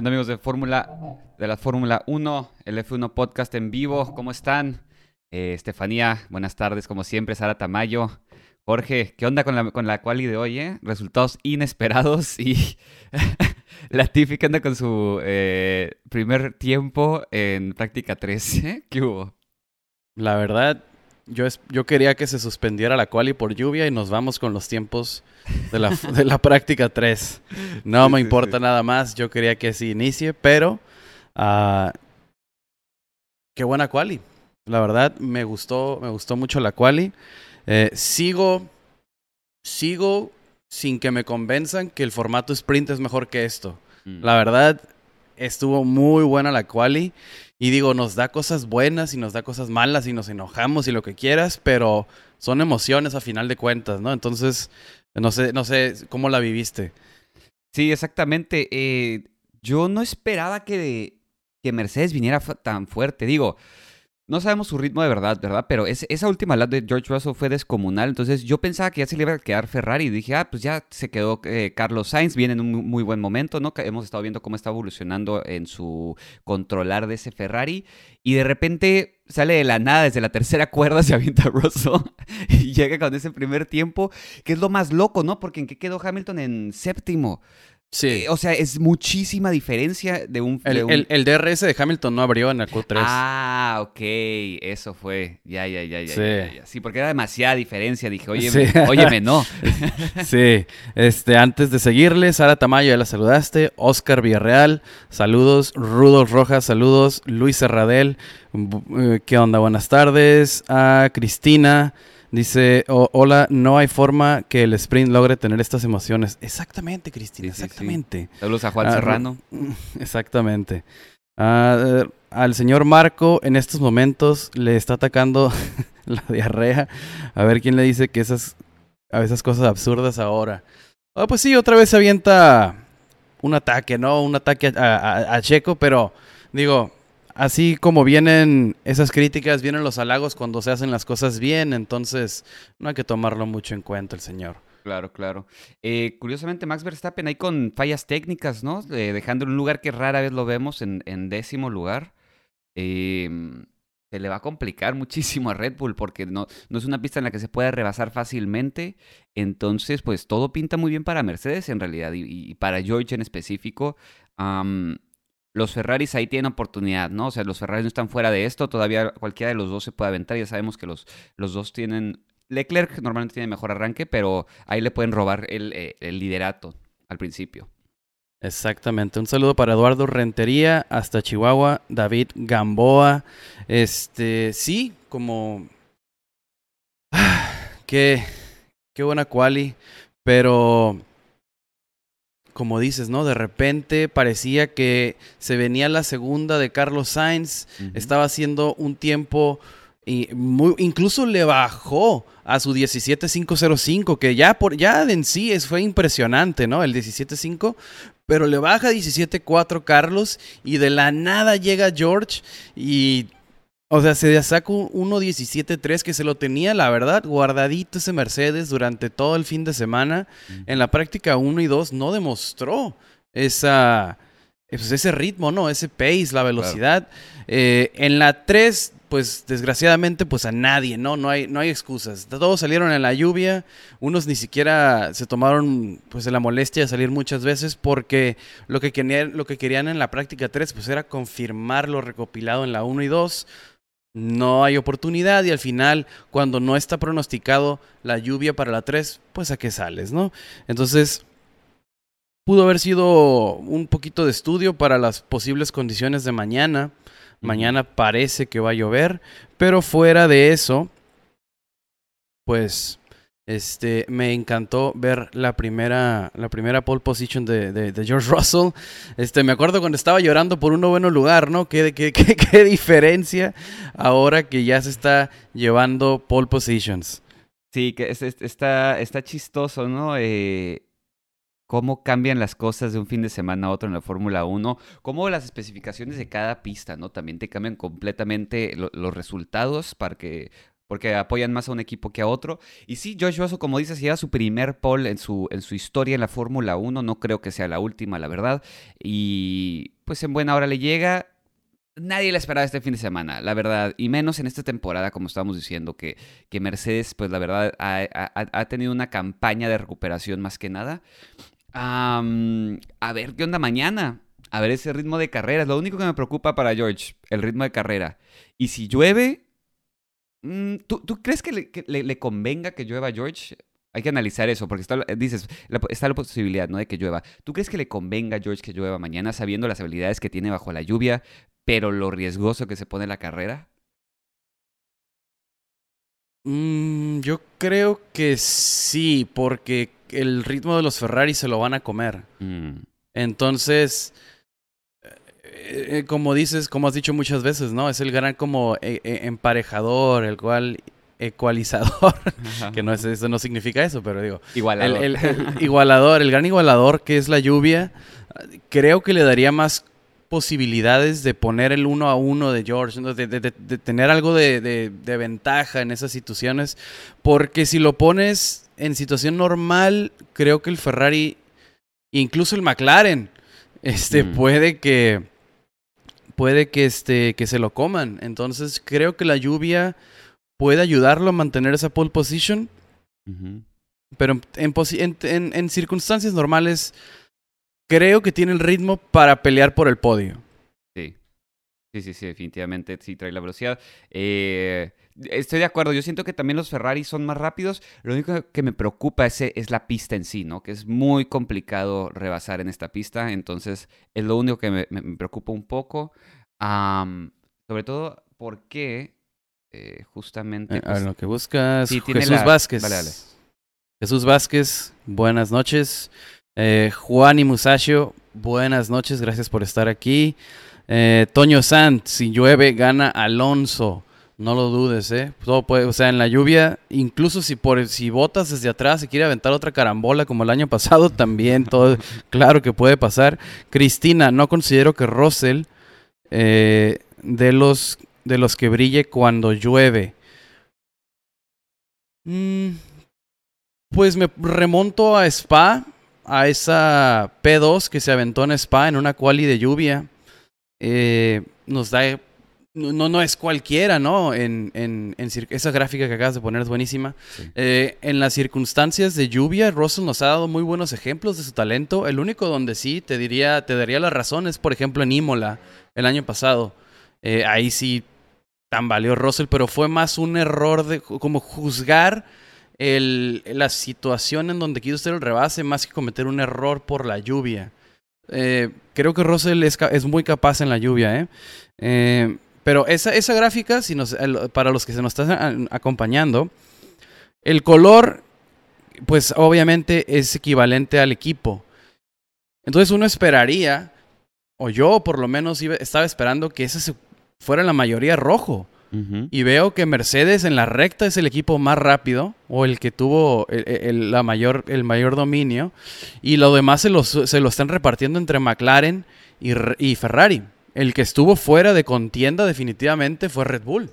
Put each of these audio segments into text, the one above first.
¿Qué onda amigos de Fórmula de la Fórmula 1, el F1 podcast en vivo? ¿Cómo están? Eh, Estefanía, buenas tardes, como siempre, Sara Tamayo. Jorge, ¿qué onda con la, con la quali de hoy, eh? Resultados inesperados y la típica anda con su eh, primer tiempo en práctica 3. ¿eh? ¿Qué hubo? La verdad, yo, es- yo quería que se suspendiera la quali por lluvia y nos vamos con los tiempos de la, de la práctica 3. No me importa nada más, yo quería que se inicie, pero ah, qué buena quali. La verdad, me gustó, me gustó mucho la quali. Eh, sigo, sigo sin que me convenzan que el formato sprint es mejor que esto. Mm. La verdad, estuvo muy buena la quali. Y digo, nos da cosas buenas y nos da cosas malas y nos enojamos y lo que quieras, pero son emociones a final de cuentas, ¿no? Entonces, no sé, no sé cómo la viviste. Sí, exactamente. Eh, yo no esperaba que, que Mercedes viniera tan fuerte. Digo, no sabemos su ritmo de verdad, ¿verdad? Pero es- esa última lap de George Russell fue descomunal. Entonces yo pensaba que ya se le iba a quedar Ferrari. Y dije, ah, pues ya se quedó eh, Carlos Sainz. Viene en un mu- muy buen momento, ¿no? Hemos estado viendo cómo está evolucionando en su controlar de ese Ferrari. Y de repente sale de la nada, desde la tercera cuerda se avienta Russell. y llega con ese primer tiempo, que es lo más loco, ¿no? Porque ¿en qué quedó Hamilton en séptimo? Sí. Eh, o sea, es muchísima diferencia de un... de El, un- el- el DRS de Hamilton no abrió en el Q3. Ah, ok, eso fue. Ya, ya, ya, ya. Sí. ya, ya. Sí, porque era demasiada diferencia. Dije, oye, Sí. óyeme, no. Sí, este, antes de seguirle, Sara Tamayo, ya la saludaste, Oscar Villarreal, saludos, Rudolf Rojas, saludos, Luis Serradel, bu- eh, ¿qué onda? Buenas tardes, a Cristina, dice, "O- hola, no hay forma que el sprint logre tener estas emociones. Exactamente, Cristina, Sí, sí, sí. exactamente. Saludos a Juan Ah, Serrano. Exactamente. Ah, eh, al señor Marco en estos momentos le está atacando la diarrea. A ver quién le dice que esas, a esas cosas absurdas ahora. Ah, pues sí, otra vez se avienta un ataque, ¿no? Un ataque a, a- a Checo, pero digo, así como vienen esas críticas, vienen los halagos cuando se hacen las cosas bien, entonces no hay que tomarlo mucho en cuenta el señor. Claro, claro. Eh, curiosamente, Max Verstappen ahí con fallas técnicas, ¿no? Eh, dejando un lugar que rara vez lo vemos en, en décimo lugar. Eh, se le va a complicar muchísimo a Red Bull porque no, no es una pista en la que se pueda rebasar fácilmente. Entonces, pues todo pinta muy bien para Mercedes en realidad y, y para George en específico. Los Ferraris ahí tienen oportunidad, ¿no? O sea, los Ferraris no están fuera de esto. Todavía cualquiera de los dos se puede aventar. Ya sabemos que los, los dos tienen Leclerc normalmente tiene mejor arranque, pero ahí le pueden robar el, eh, el liderato al principio. Exactamente. Un saludo para Eduardo Rentería hasta Chihuahua, David Gamboa. Este, sí, como Ah, qué qué buena quali, pero como dices, ¿no? De repente parecía que se venía la segunda de Carlos Sainz, estaba haciendo un tiempo y muy, incluso le bajó a su 17.505, que ya por ya en sí es, fue impresionante, ¿no? El 17.5, pero le baja a 17.4 Carlos y de la nada llega George y o sea, se saca un 1.17.3 que se lo tenía, la verdad, guardadito ese Mercedes durante todo el fin de semana. En la práctica 1 y 2 no demostró esa, pues, ese ritmo, ¿no? Ese pace, la velocidad. Eh, en la 3, pues desgraciadamente, pues a nadie, ¿no? No hay, no hay excusas. Todos salieron en la lluvia, unos ni siquiera se tomaron pues la molestia de salir muchas veces porque lo que querían, lo que querían en la práctica 3 pues era confirmar lo recopilado en la 1 y 2. No hay oportunidad y al final, cuando no está pronosticado la lluvia para la 3, pues a qué sales, ¿no? Entonces, pudo haber sido un poquito de estudio para las posibles condiciones de mañana. Mañana parece que va a llover, pero fuera de eso, pues este me encantó ver la primera la primera pole position de, de- George Russell. Este me acuerdo cuando estaba llorando por un noveno lugar, ¿no? Qué, qué, qué, diferencia ahora que ya se está llevando pole positions. Sí, que es- es- está, está chistoso, ¿no? Eh, cómo cambian las cosas de un fin de semana a otro en la Fórmula 1, cómo las especificaciones de cada pista, ¿no? También te cambian completamente lo- los resultados para que porque apoyan más a un equipo que a otro. Y sí, Josh Russell, como dices, lleva su primer pole en su, en su historia en la Fórmula 1. No creo que sea la última, la verdad. Y pues en buena hora le llega. Nadie le esperaba este fin de semana, la verdad, y menos en esta temporada, como estábamos diciendo, que, que Mercedes, pues la verdad, ha, ha, tenido una campaña de recuperación más que nada. a ver qué onda mañana. A ver ese ritmo de carrera. Es lo único que me preocupa para George, el ritmo de carrera. Y si llueve, mm, ¿tú, crees que, le, convenga que llueva George? Hay que analizar eso, porque está, dices, está la posibilidad, ¿no? De que llueva. ¿Tú crees que le convenga a George que llueva mañana, sabiendo las habilidades que tiene bajo la lluvia, pero lo riesgoso que se pone la carrera? Mm, yo creo que sí, porque el ritmo de los Ferrari se lo van a comer. Mm. Entonces, eh, eh, como dices, como has dicho muchas veces, ¿no? Es el gran como eh, emparejador, el cual ecualizador, que no es, eso no significa eso, pero digo, igualador. El, igualador, el gran igualador que es la lluvia, creo que le daría más posibilidades de poner el uno a uno de George, de, tener algo de, ventaja en esas situaciones, porque si lo pones en situación normal, creo que el Ferrari, incluso el McLaren, este, mm. puede que puede que, este, que se lo coman. Entonces creo que la lluvia puede ayudarlo a mantener esa pole position. Pero en, en, circunstancias normales, creo que tiene el ritmo para pelear por el podio. Sí. Sí, sí, sí, definitivamente sí trae la velocidad. Eh, estoy de acuerdo, yo siento que también los Ferrari son más rápidos. Lo único que me preocupa es, es la pista en sí, ¿no? Que es muy complicado rebasar en esta pista. Entonces, es lo único que me, preocupa un poco. sobre todo porque eh, justamente... a pues, lo que buscas, Jesús Vázquez. Vale, vale. Jesús Vázquez, buenas noches. Eh, Juan y Musachio, buenas noches, gracias por estar aquí. Eh, Toño Sant, si llueve, gana Alonso. No lo dudes, ¿eh? Todo puede, o sea, en la lluvia, incluso si por si botas desde atrás y quiere aventar otra carambola como el año pasado, también todo, claro que puede pasar. Cristina, no considero que Russell eh, de los de los que brille cuando llueve. Mm, pues me remonto a Spa, a esa P2 que se aventó en Spa en una quali de lluvia. Eh, nos da no, no es cualquiera, ¿no? En, en, esa gráfica que acabas de poner es buenísima. Eh, en las circunstancias de lluvia, Russell nos ha dado muy buenos ejemplos de su talento. El único donde sí te diría, te daría la razón es, por ejemplo, en Imola, el año pasado. Eh, ahí sí tambaleó Russell, pero fue más un error de como juzgar el, la situación en donde quiso hacer el rebase más que cometer un error por la lluvia. Eh, creo que Russell es, es, muy capaz en la lluvia, ¿eh? eh pero esa, esa gráfica, si nos, para los que se nos están acompañando, el color, pues obviamente es equivalente al equipo. Entonces uno esperaría, o yo por lo menos estaba esperando que ese fuera la mayoría rojo. Y veo que Mercedes en la recta es el equipo más rápido o el que tuvo el, la mayor, el mayor dominio. Y lo demás se, se lo están repartiendo entre McLaren y, y Ferrari. El que estuvo fuera de contienda definitivamente fue Red Bull.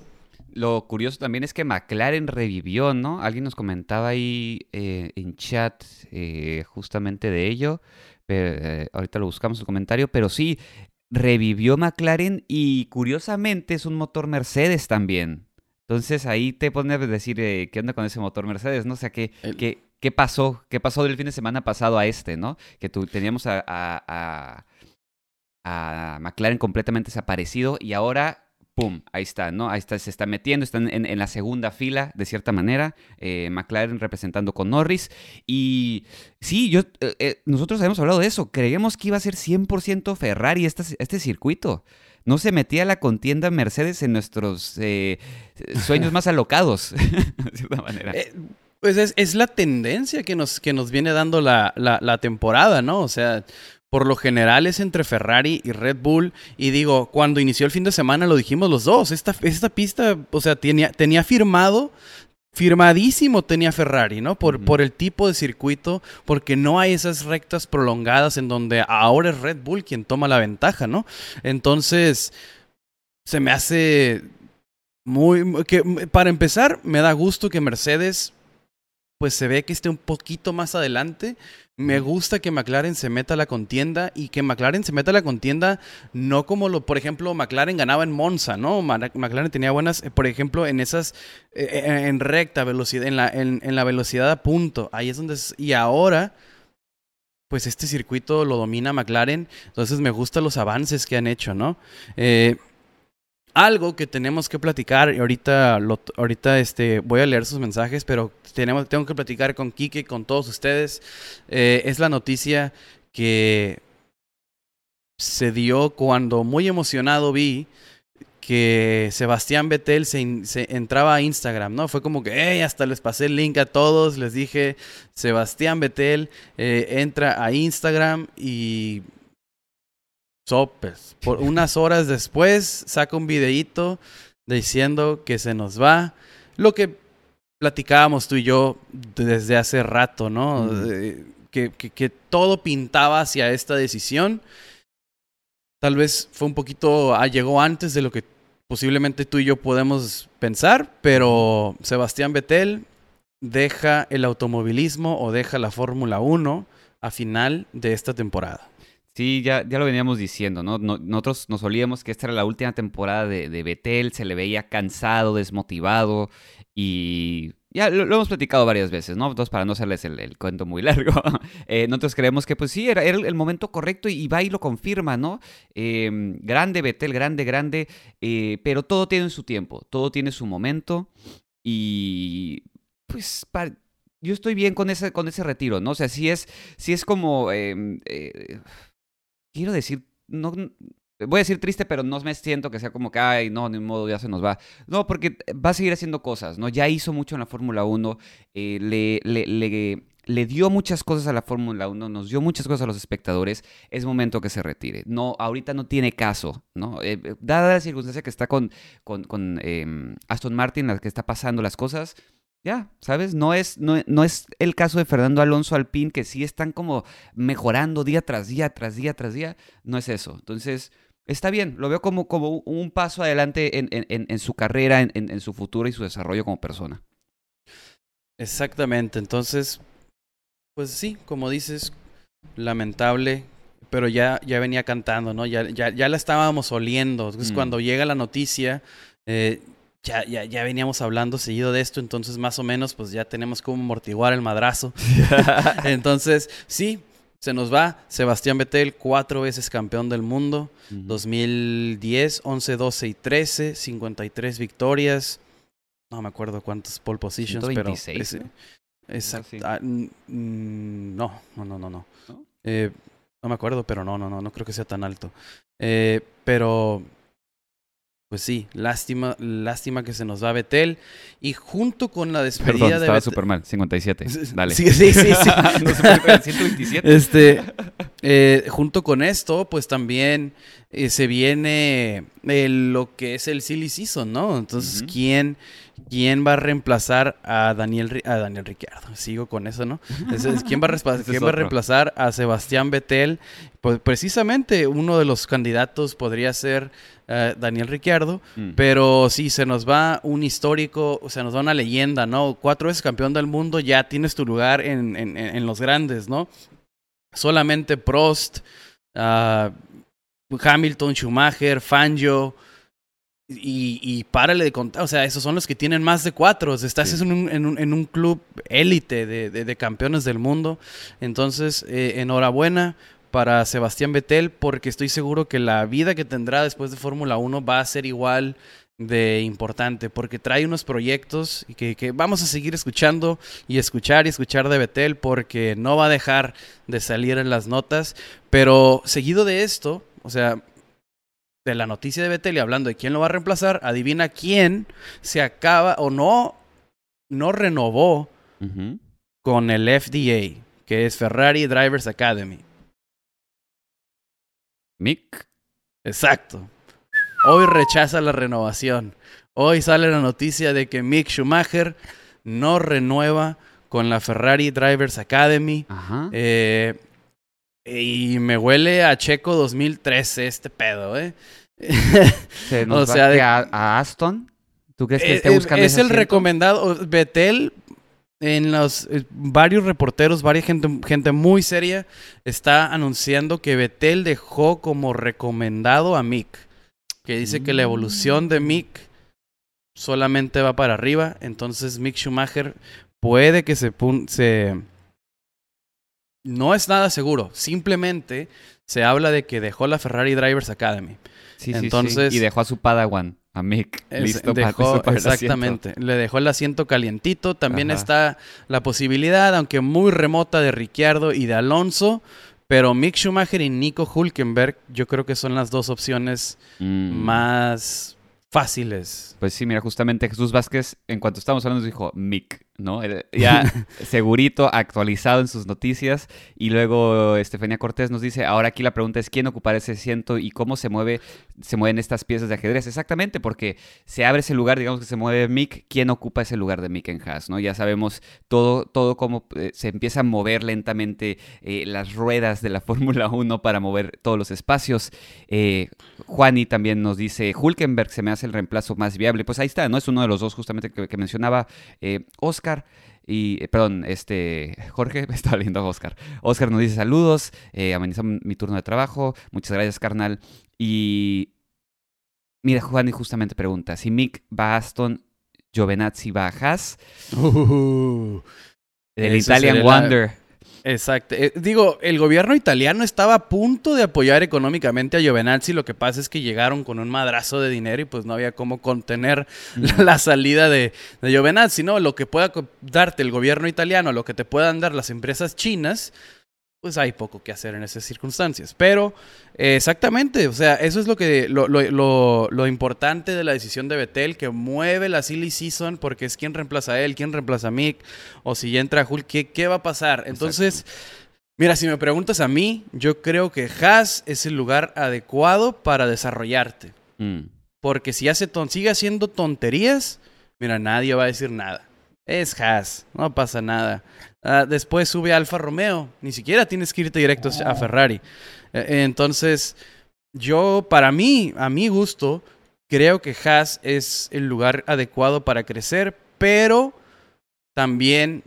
Lo curioso también es que McLaren revivió, ¿no? Alguien nos comentaba ahí eh, en chat eh, justamente de ello. Pero, eh, ahorita lo buscamos el comentario, pero sí, revivió McLaren y curiosamente es un motor Mercedes también. Entonces ahí te pones a decir qué onda con ese motor Mercedes, ¿no? O sea, ¿qué, qué, pasó? ¿Qué pasó del fin de semana pasado a este, ¿no? Que tú, teníamos a a McLaren completamente desaparecido y ahora, ¡pum! Ahí está, ¿no? Ahí está, se está metiendo, están en, la segunda fila, de cierta manera, eh, McLaren representando con Norris. Y sí, eh, eh, nosotros habíamos hablado de eso, creíamos que iba a ser 100% Ferrari este, este circuito. No se metía la contienda Mercedes en nuestros sueños más alocados, de cierta manera. pues es, es, la tendencia que nos, que nos viene dando la, la, la temporada, ¿no? O sea, por lo general es entre Ferrari y Red Bull. Y digo, cuando inició el fin de semana lo dijimos los dos. Esta, esta pista, o sea, tenía, tenía firmado, firmadísimo tenía Ferrari, ¿no? Por, por el tipo de circuito, porque no hay esas rectas prolongadas en donde ahora es Red Bull quien toma la ventaja, ¿no? Entonces, se me hace muy, que para empezar, me da gusto que Mercedes pues se ve que esté un poquito más adelante. Me gusta que McLaren se meta a la contienda y que McLaren se meta a la contienda no como lo, por ejemplo, McLaren ganaba en Monza, ¿no? McLaren tenía buenas, eh, por ejemplo, en esas, eh, eh, en recta velocidad, en la, en, la velocidad a punto. Ahí es donde, y ahora, pues este circuito lo domina McLaren, entonces me gustan los avances que han hecho, ¿no? Eh, algo que tenemos que platicar, y ahorita, ahorita este, voy a leer sus mensajes, pero tenemos, tengo que platicar con Kike, con todos ustedes, eh, es la noticia que se dio cuando muy emocionado vi que Sebastián Vettel se, entraba a Instagram, ¿no? Fue como que, hey, hasta les pasé el link a todos, les dije, Sebastián Vettel eh, entra a Instagram y sopes. Por unas horas después saca un videíto diciendo que se nos va. Lo que platicábamos tú y yo desde hace rato, ¿no? que, que, todo pintaba hacia esta decisión. Tal vez fue un poquito, ah, llegó antes de lo que posiblemente tú y yo podemos pensar, pero Sebastián Vettel deja el automovilismo o deja la Fórmula 1 a final de esta temporada. Sí, ya, ya lo veníamos diciendo, ¿no? Nosotros nos olíamos que esta era la última temporada de, de Betel, se le veía cansado, desmotivado y ya lo, hemos platicado varias veces, ¿no? Entonces, para no hacerles el, cuento muy largo, eh, nosotros creemos que pues sí, era, era el momento correcto y, va y lo confirma, ¿no? Em, grande Betel, grande, grande, eh, pero todo tiene su tiempo, todo tiene su momento y pues... yo estoy bien con ese, con ese retiro, ¿no? O sea, sí es, sí es como... Quiero decir, no, voy a decir triste, pero no me siento que sea como que, ay, no, ni modo, ya se nos va. No, porque va a seguir haciendo cosas, ¿no? Ya hizo mucho en la Fórmula 1, eh, le, le, le, le, dio muchas cosas a la Fórmula 1, nos dio muchas cosas a los espectadores, es momento que se retire. No, ahorita no tiene caso, ¿no? Eh, dada la circunstancia que está con, con, con em, Aston Martin, la que está pasando las cosas, ya, ¿sabes? No es, no, no, es el caso de Fernando Alonso Alpín, que sí están como mejorando día tras día, tras día, tras día. No es eso. Entonces, está bien. Lo veo como, como un paso adelante en, en, en su carrera, en, en, su futuro y su desarrollo como persona. Exactamente. Entonces, pues sí, como dices, lamentable. Pero ya, ya venía cantando, ¿no? Ya, ya, ya la estábamos oliendo. Entonces, mm. cuando llega la noticia, eh, ya, ya, ya veníamos hablando seguido de esto, entonces más o menos pues ya tenemos como amortiguar el madrazo. entonces, sí, se nos va Sebastián Vettel, cuatro veces campeón del mundo, 2010, 11, 12 y 13, 53 victorias. No me acuerdo cuántas pole positions, pero... exacto. Ah, no, no, no, no. ¿No? Eh, no me acuerdo, pero no, no, no, no creo que sea tan alto. Eh, pero pues sí, lástima, lástima que se nos va Betel. Y junto con la despedida Perdón, de estaba súper mal, 57. Dale. Sí, sí, sí. sí. no, 127. Este, eh, junto con esto, pues también eh, se viene lo que es el silly season, ¿no? Entonces, ¿quién, ¿quién va a reemplazar a Daniel, a Daniel Ricciardo? Sigo con eso, ¿no? ¿quién, va a, ¿quién va a reemplazar a Sebastián Betel? Pues precisamente uno de los candidatos podría ser eh, Daniel Ricciardo, mm. pero sí, se nos va un histórico, o sea, nos va una leyenda, ¿no? Cuatro veces campeón del mundo, ya tienes tu lugar en, en, los grandes, ¿no? Solamente Prost, uh, Hamilton, Schumacher, Fangio, y, y, párale de contar, o sea, esos son los que tienen más de cuatro. estás en, un, en, un, en, un, club élite de, de, de, campeones del mundo. Entonces, eh, enhorabuena para Sebastián Vettel porque estoy seguro que la vida que tendrá después de Fórmula 1 va a ser igual de importante porque trae unos proyectos y que, que, vamos a seguir escuchando y escuchar y escuchar de Betel porque no va a dejar de salir en las notas. Pero seguido de esto, o sea, de la noticia de Betel y hablando de quién lo va a reemplazar, adivina quién se acaba o no, no renovó con el FDA, que es Ferrari Drivers Academy. Mick. Exacto. Hoy rechaza la renovación. Hoy sale la noticia de que Mick Schumacher no renueva con la Ferrari Drivers Academy. Ajá. Eh, y me huele a Checo 2013 este pedo, ¿eh? o sea, de... a, Aston. ¿Tú crees que Eh, esté buscando es ese el asiento? recomendado. Betel, en los eh, varios reporteros, varias gente, gente muy seria, está anunciando que Betel dejó como recomendado a Mick. Que dice que la evolución de Mick solamente va para arriba. Entonces Mick Schumacher puede que se, se... No es nada seguro. Simplemente se habla de que dejó la Ferrari Drivers Academy. Sí, sí, sí. Entonces- Y dejó a su Padawan, a Mick, Es- listo dejó- el exactamente. Le dejó el asiento calientito. También Ajá. está la posibilidad, aunque muy remota, de Ricciardo y de Alonso. Pero Mick Schumacher y Nico Hulkenberg, yo creo que son las dos opciones Mm. más fáciles. Pues sí, mira, justamente Jesús Vázquez, en cuanto estábamos hablando, nos dijo Mick, ¿no? Ya segurito, actualizado en sus noticias. Y luego Estefanía Cortés nos dice, ahora aquí la pregunta es, ¿quién ocupará ese asiento y cómo se mueve, se mueven estas piezas de ajedrez? Exactamente, porque se abre ese lugar, digamos que se mueve Mick, ¿quién ocupa ese lugar de Mick en Haas, ¿no? Ya sabemos todo, todo cómo eh, se empieza a mover lentamente eh, las ruedas de la Fórmula 1 para mover todos los espacios. Eh, Juani también nos dice, Hulkenberg se me hace el reemplazo más viable. Pues ahí está, ¿no? Es uno de los dos justamente que, que mencionaba eh, Oscar. Y, eh, perdón, este, Jorge, me estaba leyendo a Oscar. Oscar nos dice saludos, eh, amenizan mi turno de trabajo, muchas gracias, carnal. Y mira, Juani justamente pregunta, si Mick va a Aston, Giovinazzi va a Haas, Uh, el Eso Italian la- Wonder. Exacto. Eh, digo, el gobierno italiano estaba a punto de apoyar económicamente a Giovinazzi. Lo que pasa es que llegaron con un madrazo de dinero y pues no había cómo contener la, la salida de, de Giovinazzi, ¿no? Lo que pueda darte el gobierno italiano, lo que te puedan dar las empresas chinas, pues hay poco que hacer en esas circunstancias. Pero, eh, exactamente, o sea, eso es lo que lo, lo- lo- lo importante de la decisión de Betel, que mueve la silly season, porque es quién reemplaza a él, quién reemplaza a Mick, o si ya entra Hulk, ¿qué, qué va a pasar? Entonces, mira, si me preguntas a mí, yo creo que Haas es el lugar adecuado para desarrollarte. Mm. Porque si hace ton sigue haciendo tonterías, mira, nadie va a decir nada. Es Haas, no pasa nada. Ah, después sube Alfa Romeo, ni siquiera tienes que irte directo a Ferrari. Eh, entonces, yo, para mí, a mi gusto, creo que Haas es el lugar adecuado para crecer, pero también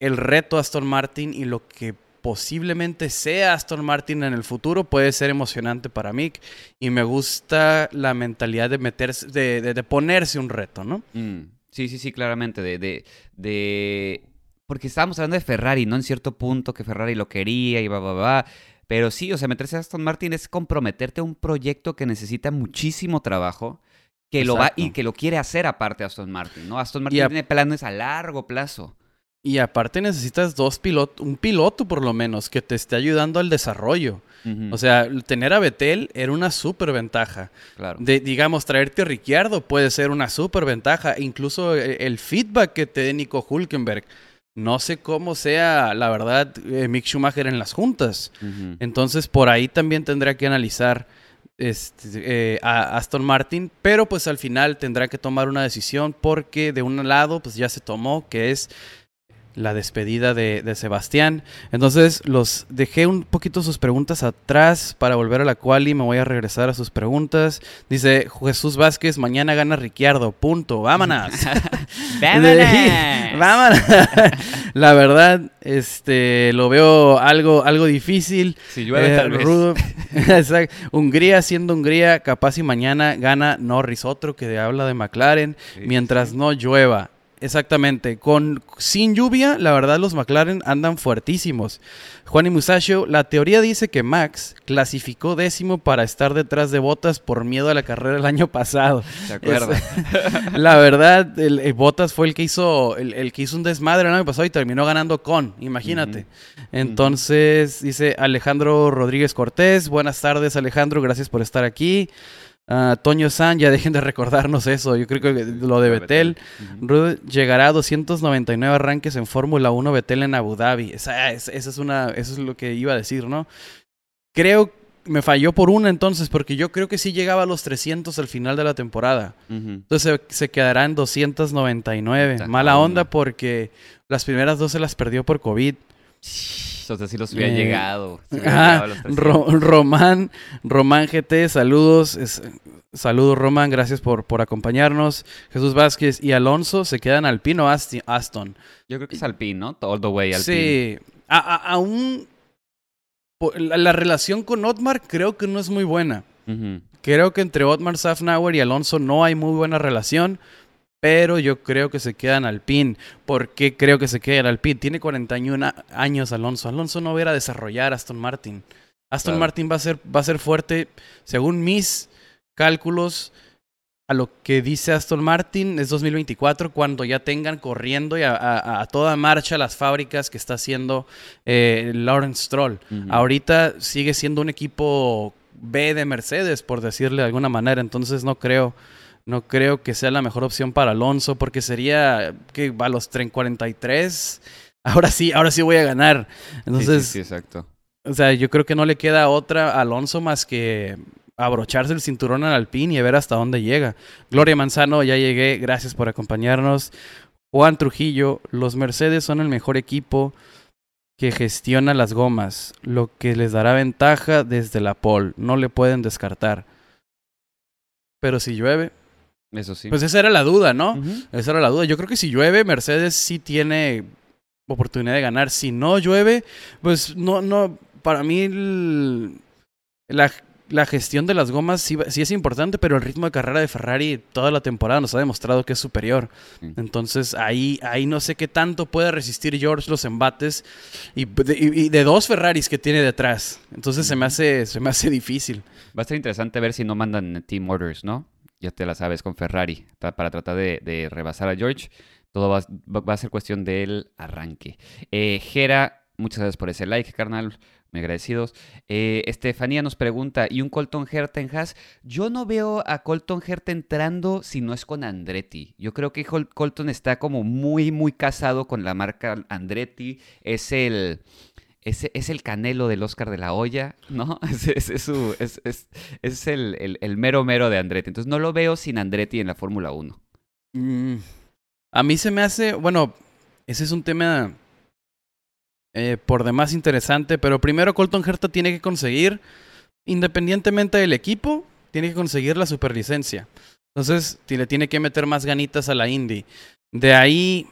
el reto Aston Martin y lo que posiblemente sea Aston Martin en el futuro puede ser emocionante para Mick y me gusta la mentalidad de meterse, de, de- ponerse un reto, ¿no? Mm, Sí, sí, sí, claramente. De, de... Porque estábamos hablando de Ferrari, ¿no? En cierto punto que Ferrari lo quería y va, va, va. Pero sí, o sea, meterse a Aston Martin es comprometerte a un proyecto que necesita muchísimo trabajo. Que lo va y que lo quiere hacer aparte Aston Martin, ¿no? Aston Martin a- tiene planes a largo plazo. Y aparte necesitas dos pilotos, un piloto por lo menos, que te esté ayudando al desarrollo. O sea, tener a Betel era una súper ventaja. claro. De, digamos, traerte a Ricciardo puede ser una súper ventaja. Incluso eh, el feedback que te dé Nico Hulkenberg. No sé cómo sea, la verdad, eh, Mick Schumacher en las juntas. Entonces, por ahí también tendrá que analizar este, eh, a Aston Martin, pero pues al final tendrá que tomar una decisión porque de un lado pues ya se tomó, que es la despedida de, de Sebastián. Entonces, los dejé un poquito sus preguntas atrás para volver a la quali, me voy a regresar a sus preguntas. Dice Jesús Vázquez, mañana gana Ricciardo, punto, vámonos. ¡Vámonos! Vámonos. La verdad, este, lo veo algo, algo difícil. Si llueve, Eh, tal vez. rudo. Exacto. Hungría siendo Hungría, capaz y mañana gana Norris, otro que habla de McLaren, Sí, mientras sí. no llueva. Exactamente. Con, sin lluvia, la verdad, los McLaren andan fuertísimos. Juan y Musacho, la teoría dice que Max clasificó décimo para estar detrás de Botas por miedo a la carrera el año pasado. ¿Se acuerda? Es- la verdad, el, el Bottas fue el que hizo el, el que hizo un desmadre el año pasado y terminó ganando con, imagínate. Entonces, dice Alejandro Rodríguez Cortés, buenas tardes Alejandro, gracias por estar aquí. Ah, Toño San, ya dejen de recordarnos eso, yo creo que lo de Betel. Rude llegará a 299 arranques en Fórmula 1 Betel en Abu Dhabi. Esa, es- esa es una, eso es lo que iba a decir, ¿no? Creo me falló por una entonces, porque yo creo que sí llegaba a los 300 al final de la temporada. Entonces se, se quedará en 299. Puta, Mala onda porque las primeras dos se las perdió por COVID. O sea, si los hubiera Eh, llegado. si hubiera Ah, llegado a los Ro- 300. Román, Román GT, saludos. es- saludos, Román, gracias por, por acompañarnos. Jesús Vázquez y Alonso se quedan Alpine o Asti- Aston. Yo creo que es Alpine, ¿no? All the way Alpine. Sí, a- a- aún la, la relación con Otmar creo que no es muy buena. Creo que entre Otmar Safnauer y Alonso no hay muy buena relación, pero yo creo que se quedan Alpine. ¿Por qué creo que se quedan Alpine? Tiene 41 a- años Alonso. Alonso no va a ir a desarrollar Aston Martin. Aston Claro. Martin va a ser va a ser fuerte según mis cálculos a lo que dice Aston Martin es 2024 cuando ya tengan corriendo y a, a- a toda marcha las fábricas que está haciendo eh, Lawrence Stroll. Ahorita sigue siendo un equipo B de Mercedes, por decirle de alguna manera. Entonces no creo, no creo que sea la mejor opción para Alonso, porque sería que a los 30, 43. Ahora sí, ahora sí voy a ganar. Sí, sí, Entonces, sí, exacto. o sea, yo creo que no le queda otra a Alonso más que abrocharse el cinturón al Alpine y a ver hasta dónde llega. Gloria Manzano, ya llegué. Gracias por acompañarnos. Juan Trujillo, los Mercedes son el mejor equipo que gestiona las gomas, lo que les dará ventaja desde la pole. No le pueden descartar. Pero si llueve, Eso sí. pues esa era la duda, ¿no? Esa era la duda. Yo creo que si llueve, Mercedes sí tiene oportunidad de ganar. Si no llueve, pues no, no. Para mí, el- la, la gestión de las gomas sí, sí es importante, pero el ritmo de carrera de Ferrari toda la temporada nos ha demostrado que es superior. Sí. Entonces ahí, ahí no sé qué tanto puede resistir George los embates y de, y- y de dos Ferraris que tiene detrás. Entonces se me hace, se me hace difícil. Va a ser interesante ver si no mandan team orders, ¿no? Ya te la sabes con Ferrari, para tratar de, rebasar a George. Todo va, a ser cuestión del arranque. Eh, Jera, muchas gracias por ese like, carnal. Muy agradecidos. Eh, Estefanía nos pregunta, ¿y un Colton Herta en Haas? Yo no veo a Colton Herta entrando si no es con Andretti. Yo creo que Col- Colton está como muy, muy casado con la marca Andretti. Es el... Es, el canelo del Oscar de la Hoya, ¿no? Es, es- es es- el, el- el mero mero de Andretti. Entonces no lo veo sin Andretti en la Fórmula 1. Mm, A mí se me hace, bueno, ese es un tema eh, por demás interesante, pero primero Colton Herta tiene que conseguir, independientemente del equipo, tiene que conseguir la superlicencia. Entonces, le tiene que meter más ganitas a la Indy. De ahí,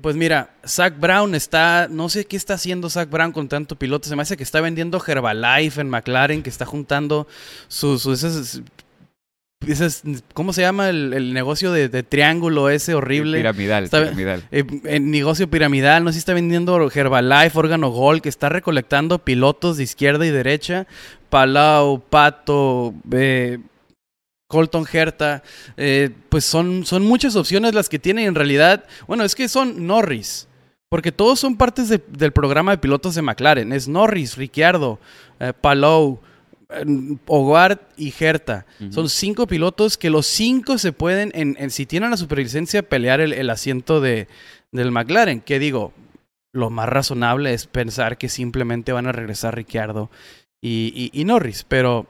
pues mira, Zach Brown está, no sé qué está haciendo Zach Brown con tanto piloto, se me hace que está vendiendo Herbalife en McLaren, que está juntando sus, sus esas, esas- ¿cómo se llama el, el negocio de, de triángulo ese horrible? Piramidal, Está- piramidal. Eh, en negocio piramidal, no sé si está vendiendo Herbalife, órgano Gold, que está recolectando pilotos de izquierda y derecha, Palau, Pato, eh, Colton Herta, eh, pues son, son muchas opciones las que tienen en realidad. Bueno, es que son Norris, porque todos son partes de- del programa de pilotos de McLaren. Es Norris, Ricciardo, eh, Palou, eh, Hogard y Herta. Son cinco pilotos que los cinco se pueden, en, en- si tienen la superlicencia, pelear el, el asiento de, del McLaren. Que digo, lo más razonable es pensar que simplemente van a regresar Ricciardo y, y- y Norris, pero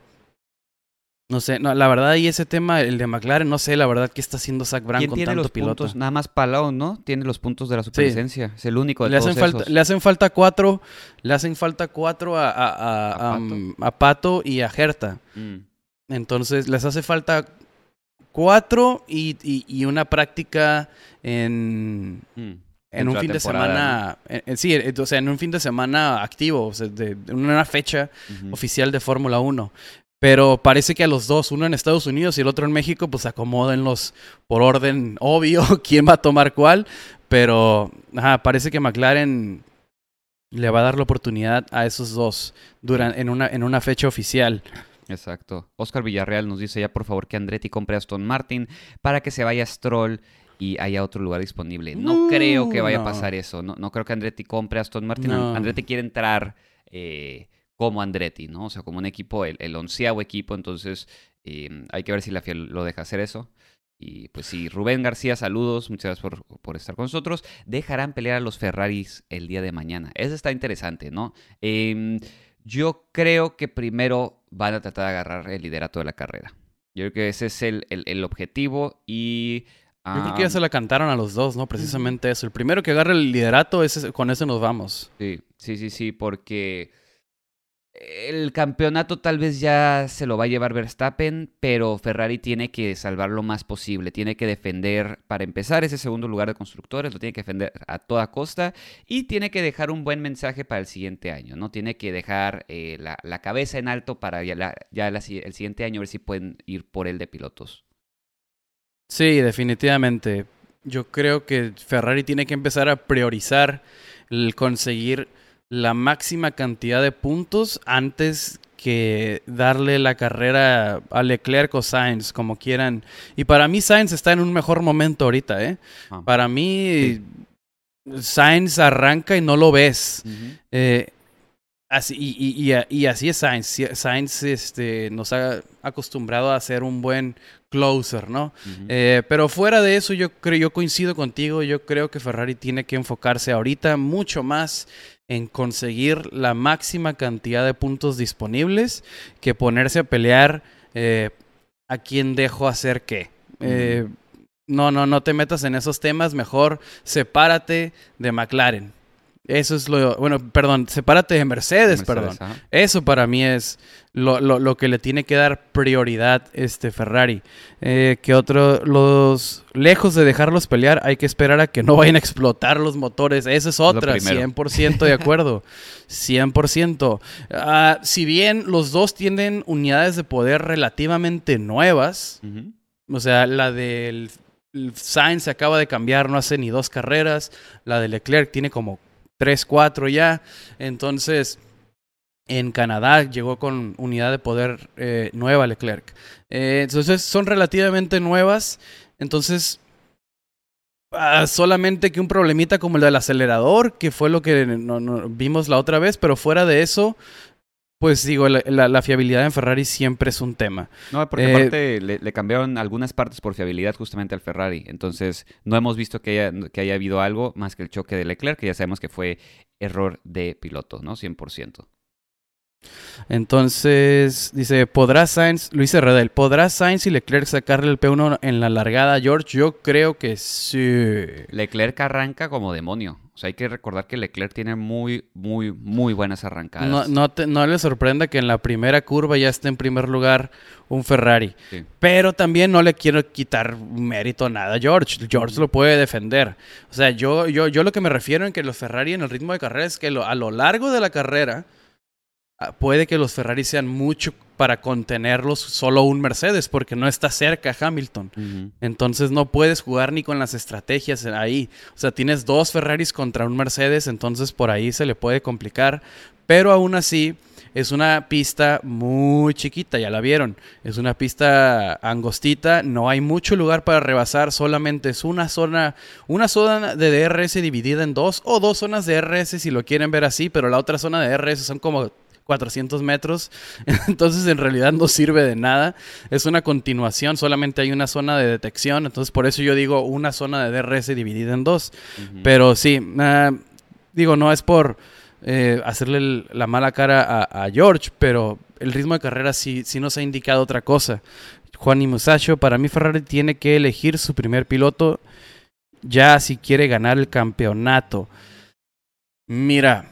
no sé, no, la verdad, y ese tema, el de McLaren, no sé, la verdad, qué está haciendo Zach Brown ¿Quién con tiene tanto los piloto. puntos? Nada más Palau, ¿no? Tiene los puntos de la superlicencia. Es el único de Le todos hacen, falta, le hacen falta cuatro, le hacen falta cuatro a, a, a- ¿A a- um, a Pato y a Herta. Mm. Entonces les hace falta cuatro y, y- y una práctica en, Mm. en un fin de semana. en- en- sí, eh, o sea, en un fin de semana activo, o sea, de, de una fecha oficial de Fórmula 1. Pero parece que a los dos, uno en Estados Unidos y el otro en México, pues acomódenlos por orden obvio quién va a tomar cuál. Pero ajá, parece que McLaren le va a dar la oportunidad a esos dos duran- en, una, en una fecha oficial. Exacto. Oscar Villarreal nos dice ya por favor que Andretti compre a Aston Martin para que se vaya Stroll y haya otro lugar disponible. No, No, creo que vaya no. a pasar eso. No, no creo que Andretti compre a Aston Martin. Andretti quiere entrar eh, como Andretti, ¿no? O sea, como un equipo, el, el onceavo equipo. Entonces eh, hay que ver si la FIA lo deja hacer eso. Y pues sí, Rubén García, saludos, muchas gracias por, por estar con nosotros. Dejarán pelear a los Ferraris el día de mañana. Eso está interesante, ¿no? Em, yo creo que primero van a tratar de agarrar el liderato de la carrera. Yo creo que ese es el, el- el objetivo y Yo creo que ya se la cantaron a los dos, ¿no? Precisamente eso. El primero que agarre el liderato, ese, con ese nos vamos. Sí, sí, sí, sí, porque el campeonato tal vez ya se lo va a llevar Verstappen, pero Ferrari tiene que salvar lo más posible. Tiene que defender, para empezar, ese segundo lugar de constructores, lo tiene que defender a toda costa y tiene que dejar un buen mensaje para el siguiente año, ¿no? Tiene que dejar eh, la, cabeza en alto para ya, ya el siguiente año ver si pueden ir por él de pilotos. Sí, definitivamente. Yo creo que Ferrari tiene que empezar a priorizar el conseguir la máxima cantidad de puntos antes que darle la carrera a Leclerc o Sainz, como quieran. Y para mí Sainz está en un mejor momento ahorita, ¿eh? Ah. Para mí Sainz arranca y no lo ves. eh, así, y, y, y, así es Sainz. Sainz este, nos ha acostumbrado a ser un buen closer, ¿no? eh, pero fuera de eso, yo creo, yo coincido contigo. Yo creo que Ferrari tiene que enfocarse ahorita mucho más en conseguir la máxima cantidad de puntos disponibles que ponerse a pelear eh, a quién dejo hacer qué. Eh, no, no, no te metas en esos temas, mejor sepárate de McLaren. Eso es lo, bueno, perdón, sepárate de Mercedes, perdón. Eso para mí es lo, lo, que le tiene que dar prioridad este Ferrari. Eh, que otro, los, lejos de dejarlos pelear, hay que esperar a que no vayan a explotar los motores. Esa es otra, 100% de acuerdo. 100%. Ah, si bien los dos tienen unidades de poder relativamente nuevas, o sea, la del Sainz se acaba de cambiar, no hace ni dos carreras. La de Leclerc tiene como 3, 4 ya. Entonces, en Canadá llegó con unidad de poder eh, nueva Leclerc. Eh, entonces, son relativamente nuevas. Entonces, ah, solamente que un problemita como el del acelerador, que fue lo que vimos la otra vez, pero fuera de eso, pues digo, la, fiabilidad en Ferrari siempre es un tema. No, porque eh, aparte le, cambiaron algunas partes por fiabilidad justamente al Ferrari. Entonces, no hemos visto que haya, que haya habido algo más que el choque de Leclerc, que ya sabemos que fue error de piloto, ¿no? 100%. Entonces, dice, ¿podrá Sainz, Luis Redel, ¿podrá Sainz y Leclerc sacarle el P1 en la largada, George? Yo creo que sí. Leclerc arranca como demonio. O sea, hay que recordar que Leclerc tiene muy, muy, muy buenas arrancadas. No, no, le sorprenda que en la primera curva ya esté en primer lugar un Ferrari. Pero también no le quiero quitar mérito a nada a George. George lo puede defender. O sea, yo, yo, yo lo que me refiero en que los Ferrari en el ritmo de carrera es que a lo largo de la carrera Ah, puede que los Ferrari sean mucho para contenerlos solo un Mercedes, porque no está cerca Hamilton. Entonces no puedes jugar ni con las estrategias ahí. O sea, tienes dos Ferraris contra un Mercedes, entonces por ahí se le puede complicar. Pero aún así, es una pista muy chiquita, ya la vieron. Es una pista angostita, no hay mucho lugar para rebasar, solamente es una zona, una zona de DRS dividida en dos, o dos zonas de DRS si lo quieren ver así, pero la otra zona de DRS son como 400 metros, entonces en realidad no sirve de nada. Es una continuación, solamente hay una zona de detección, entonces por eso yo digo una zona de DRS dividida en dos. Pero sí, ah, digo, no es por eh, hacerle la mala cara a, George, pero el ritmo de carrera sí, sí nos ha indicado otra cosa. Juan y Musacho, para mí Ferrari tiene que elegir su primer piloto ya si quiere ganar el campeonato. Mira,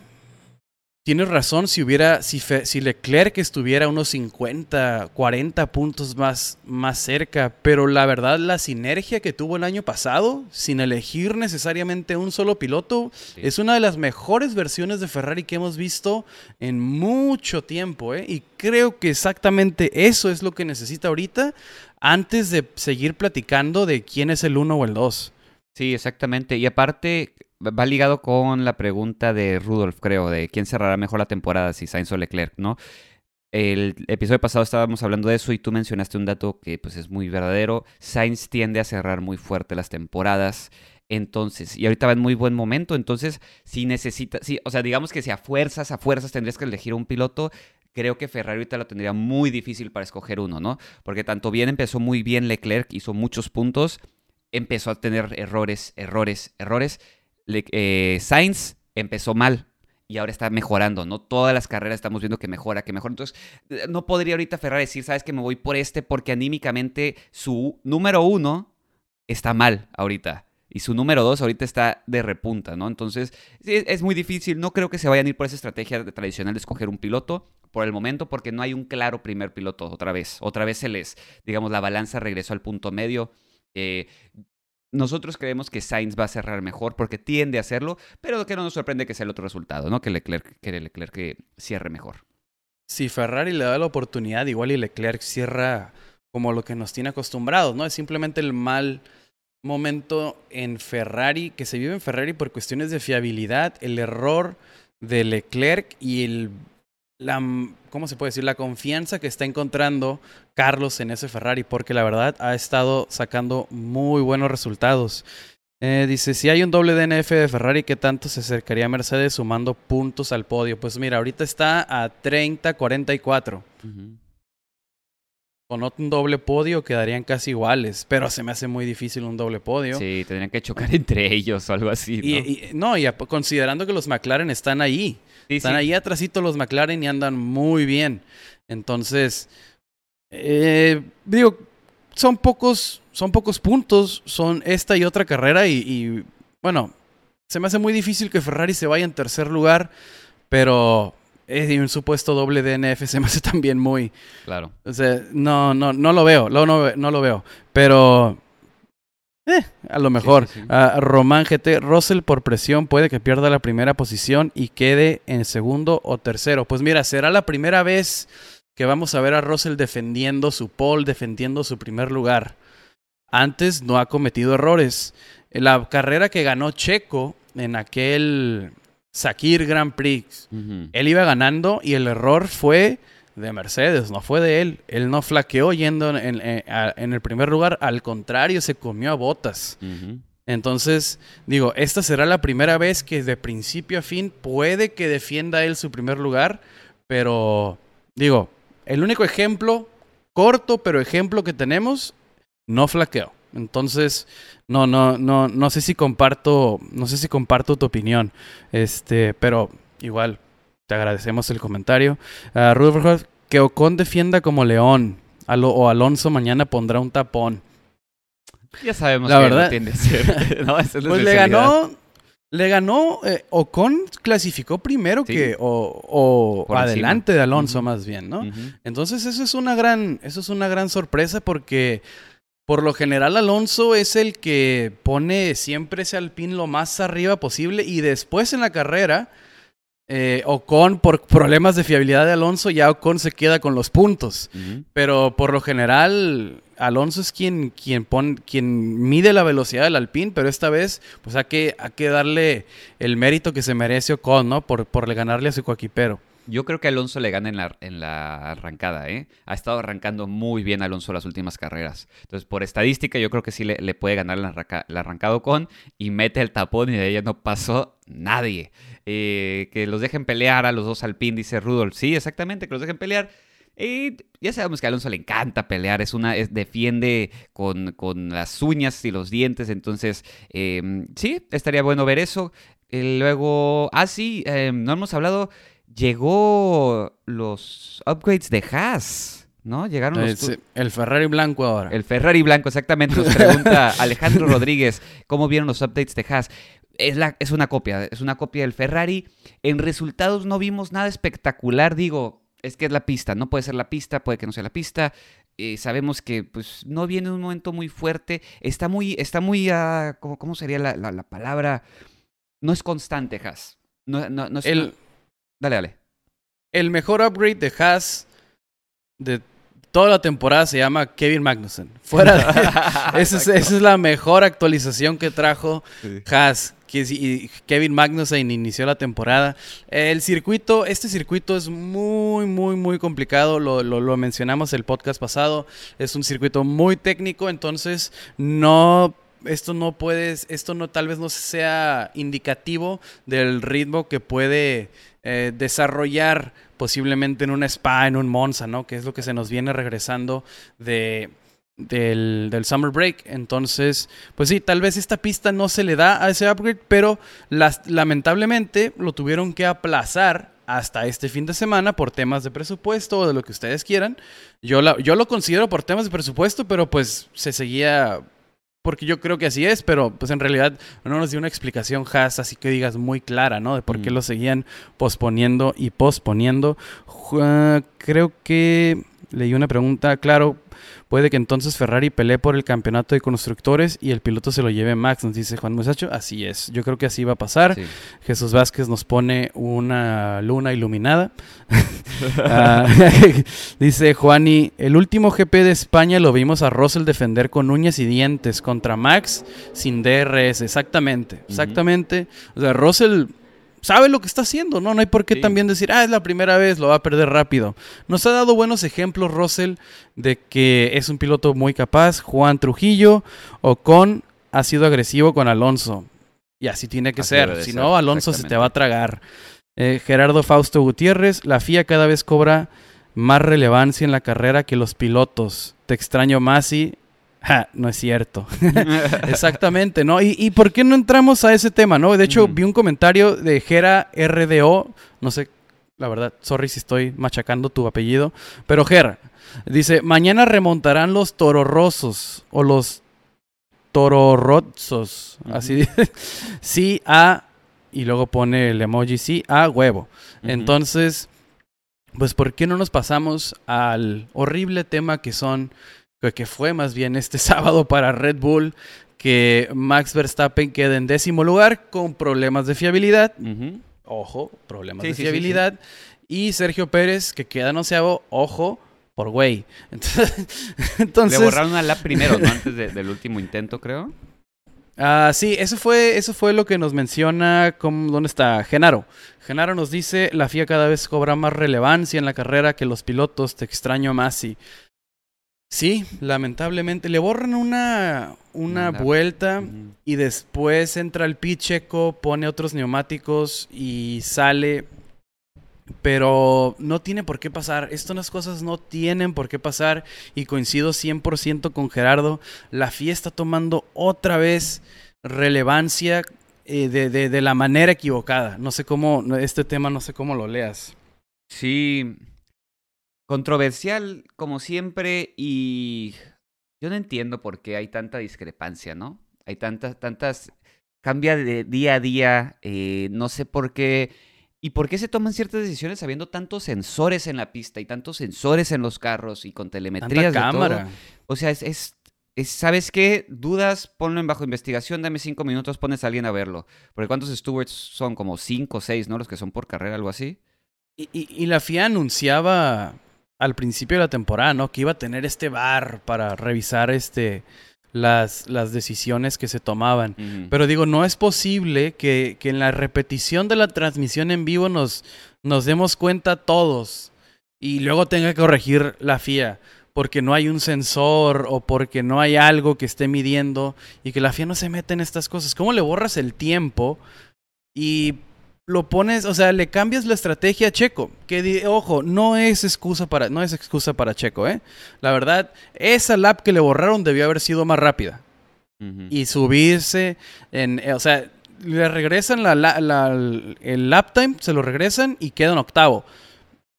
Tienes razón, si hubiera, si, si Leclerc estuviera unos 50, 40 puntos más, más cerca, pero la verdad la sinergia que tuvo el año pasado, sin elegir necesariamente un solo piloto, es una de las mejores versiones de Ferrari que hemos visto en mucho tiempo, ¿eh? y creo que exactamente eso es lo que necesita ahorita antes de seguir platicando de quién es el uno o el dos. Sí, exactamente, y aparte va ligado con la pregunta de Rudolf, creo, de quién cerrará mejor la temporada, si Sainz o Leclerc, ¿no? El episodio pasado estábamos hablando de eso y tú mencionaste un dato que pues es muy verdadero. Sainz tiende a cerrar muy fuerte las temporadas. Entonces, y ahorita va en muy buen momento. Entonces, si necesitas, sí, o sea, digamos que si a fuerzas, a fuerzas tendrías que elegir un piloto, creo que Ferrari ahorita lo tendría muy difícil para escoger uno, ¿no? Porque tanto bien empezó muy bien Leclerc, hizo muchos puntos, empezó a tener errores, errores, errores eh, Sainz empezó mal y ahora está mejorando, ¿no? Todas las carreras estamos viendo que mejora, que mejora. Entonces, eh, no podría ahorita Ferrari decir, sabes que me voy por este porque anímicamente su número uno está mal ahorita. Y su número dos ahorita está de repunta, ¿no? Entonces, es muy difícil. No creo que se vayan a ir por esa estrategia tradicional de escoger un piloto por el momento, porque no hay un claro primer piloto otra vez. Otra vez se les, digamos, la balanza regresó al punto medio. Eh, nosotros creemos que Sainz va a cerrar mejor porque tiende a hacerlo, pero que no nos sorprende que sea el otro resultado, ¿no? Que Leclerc, que Leclerc que cierre mejor. Si Ferrari le da la oportunidad, igual y Leclerc cierra como lo que nos tiene acostumbrados, ¿no? Es simplemente el mal momento en Ferrari, que se vive en Ferrari por cuestiones de fiabilidad, el error de Leclerc y el, la, ¿cómo se puede decir? La confianza que está encontrando Carlos en ese Ferrari, porque la verdad ha estado sacando muy buenos resultados. Eh, dice, si hay un doble DNF de Ferrari, ¿qué tanto se acercaría a Mercedes sumando puntos al podio? Pues mira, ahorita está a 30-44 con un doble podio quedarían casi iguales, pero se me hace muy difícil un doble podio. Sí, tendrían que chocar entre ellos o algo así. ¿no? Y, no, y considerando que los McLaren están ahí, están ahí atrásito los McLaren y andan muy bien. Entonces, eh, digo, son pocos, son pocos puntos, son esta y otra carrera y, y bueno, se me hace muy difícil que Ferrari se vaya en tercer lugar, pero y un supuesto doble DNF se me hace también muy... Claro. O sea, no, no, no lo veo, no, no, lo veo. Pero... Eh, a lo mejor. Román GT, Russell por presión puede que pierda la primera posición y quede en segundo o tercero. Pues mira, será la primera vez que vamos a ver a Russell defendiendo su pole, defendiendo su primer lugar. Antes no ha cometido errores. La carrera que ganó Checo en aquel Sakir Grand Prix. Él iba ganando y el error fue de Mercedes, no fue de él. Él no flaqueó yendo en, el primer lugar, al contrario, se comió a botas. Entonces, digo, esta será la primera vez que de principio a fin puede que defienda él su primer lugar, pero digo, el único ejemplo, corto, pero ejemplo que tenemos, no flaqueó. Entonces, no, no, no, no sé si comparto, no sé si comparto tu opinión. Este, pero igual, te agradecemos el comentario. Uh, Rutherford, que Ocon defienda como León. o Alonso mañana pondrá un tapón. Ya sabemos la que verdad, pues le ganó, le ganó, eh, Ocon clasificó primero que, o, o adelante de Alonso más bien, ¿no? Entonces eso es una gran, eso es una gran sorpresa porque por lo general, Alonso es el que pone siempre ese alpín lo más arriba posible y después en la carrera, eh, Ocon, por problemas de fiabilidad de Alonso, ya Ocon se queda con los puntos. Pero por lo general, Alonso es quien, quien, quien mide la velocidad del alpín, pero esta vez, pues hay que, hay que darle el mérito que se merece Ocon, ¿no? Por, por ganarle a su coequipero. Yo creo que Alonso le gana en la, en la arrancada, ¿eh? Ha estado arrancando muy bien Alonso las últimas carreras. Entonces, por estadística, yo creo que sí le, puede ganar el, arrancado con y mete el tapón y de ella no pasó nadie. Eh, que los dejen pelear a los dos al pin, dice Rudolf. Sí, exactamente, que los dejen pelear. Y ya sabemos que a Alonso le encanta pelear, es una, defiende con, las uñas y los dientes, entonces em, sí, estaría bueno ver eso. Eh, luego, ah sí, em, no hemos hablado llegó los upgrades de Haas. ¿No? Llegaron los... El Ferrari blanco ahora. El Ferrari blanco, exactamente. Nos pregunta Alejandro Rodríguez, ¿cómo vieron los updates de Haas? Es, la, es una copia, es una copia del Ferrari. En resultados no vimos nada espectacular, digo, es que es la pista, no puede ser la pista, puede que no sea la pista. Eh, sabemos que pues no viene un momento muy fuerte, está muy, está muy, uh, ¿cómo, sería la, la, palabra? No es constante, Haas. No, no, no es, el, Dale, dale. El mejor upgrade de Haas de toda la temporada se llama Kevin Magnussen. Fuera de... esa, es, la mejor actualización que trajo Haas. Kevin Magnussen inició la temporada. El circuito, este circuito es muy, muy, muy complicado. Lo, lo, lo mencionamos el podcast pasado. Es un circuito muy técnico, entonces no esto no puedes, esto no tal vez no sea indicativo del ritmo que puede eh, desarrollar posiblemente en un spa, en un Monza, ¿no? Que es lo que se nos viene regresando de, del, del, Summer Break. Entonces, pues sí, tal vez esta pista no se le da a ese upgrade, pero lamentablemente lo tuvieron que aplazar hasta este fin de semana por temas de presupuesto o de lo que ustedes quieran. Yo, yo lo considero por temas de presupuesto, pero pues se seguía porque yo creo que así es, pero pues en realidad no nos dio una explicación Haas, así que digas muy clara, ¿no? De por qué Mm. lo seguían posponiendo y posponiendo. Ju- creo que leí una pregunta, claro, puede que entonces Ferrari pelee por el campeonato de constructores y el piloto se lo lleve Max, nos dice Juan Muchacho. Así es, yo creo que así va a pasar. Sí. Jesús Vázquez nos pone una luna iluminada. Ah, dice Juani, el último GP de España lo vimos a Russell defender con uñas y dientes contra Max sin DRS. Exactamente, exactamente. O sea, Russell sabe lo que está haciendo, ¿no? No hay por qué Sí. también decir, ah, es la primera vez, lo va a perder rápido. Nos ha dado buenos ejemplos Russell de que es un piloto muy capaz. Juan Trujillo, Ocon ha sido agresivo con Alonso. Y así tiene que Así ser. Si no, Alonso se te va a tragar. Eh, Gerardo Fausto Gutiérrez, la FIA cada vez cobra más relevancia en la carrera que los pilotos. Te extraño, Masi. Ja, no es cierto. Exactamente, ¿no? ¿Y, y por qué no entramos a ese tema, no? De hecho, vi un comentario de Gera RDO, no sé, la verdad, sorry si estoy machacando tu apellido, pero Gera dice, mañana remontarán los tororrosos o los tororrozos, Ujú. así dice, sí a, y luego pone el emoji sí a huevo. Entonces, pues, ¿por qué no nos pasamos al horrible tema que son, que- fue más bien este sábado para Red Bull, que Max Verstappen queda en décimo lugar con problemas de fiabilidad? Ojo, problemas Sí, de sí, sí, sí. fiabilidad. Y Sergio Pérez, que queda en onceavo, ojo, por güey. Entonces, entonces Le borraron una lap primero, ¿no? Antes de- del último intento, creo. Ah, sí, eso fue, eso fue lo que nos menciona, con, ¿dónde está? Genaro. Genaro nos dice, la FIA cada vez cobra más relevancia en la carrera que los pilotos, te extraño más y... Sí, lamentablemente, le borran una, una vuelta y después entra el Picheco, pone otros neumáticos y sale. Pero no tiene por qué pasar. Estas cosas no tienen por qué pasar. Y coincido 100% con Gerardo. La FIA está tomando otra vez relevancia eh, de, de- de la manera equivocada. No sé cómo, este tema no sé cómo lo leas. Sí. Controversial, como siempre, y yo no entiendo por qué hay tanta discrepancia, ¿no? Hay tantas, tantas. Cambia de día a día. eh, no sé por qué. ¿Y por qué se toman ciertas decisiones habiendo tantos sensores en la pista y tantos sensores en los carros y con Tanta telemetrías de todo? cámara. O sea, es, es, es- ¿sabes qué? Dudas, ponlo en bajo investigación, dame cinco minutos, pones a alguien a verlo. Porque ¿cuántos stewards son? Como cinco o seis, ¿no? Los que son por carrera, algo así. Y, y- y la FIA anunciaba al principio de la temporada, ¿no? Que iba a tener este bar para revisar este las, las decisiones que se tomaban. Pero digo, no es posible que, que en la repetición de la transmisión en vivo nos, nos demos cuenta todos y luego tenga que corregir la FIA porque no hay un sensor o porque no hay algo que esté midiendo y que la FIA no se mete en estas cosas. ¿Cómo le borras el tiempo y lo pones, o sea, le cambias la estrategia a Checo? Que ojo, no es excusa para no es excusa para Checo, ¿eh? La verdad, esa lap que le borraron debió haber sido más rápida y subirse en, eh, o sea, le regresan la, la- la- el lap time, se lo regresan y queda en octavo.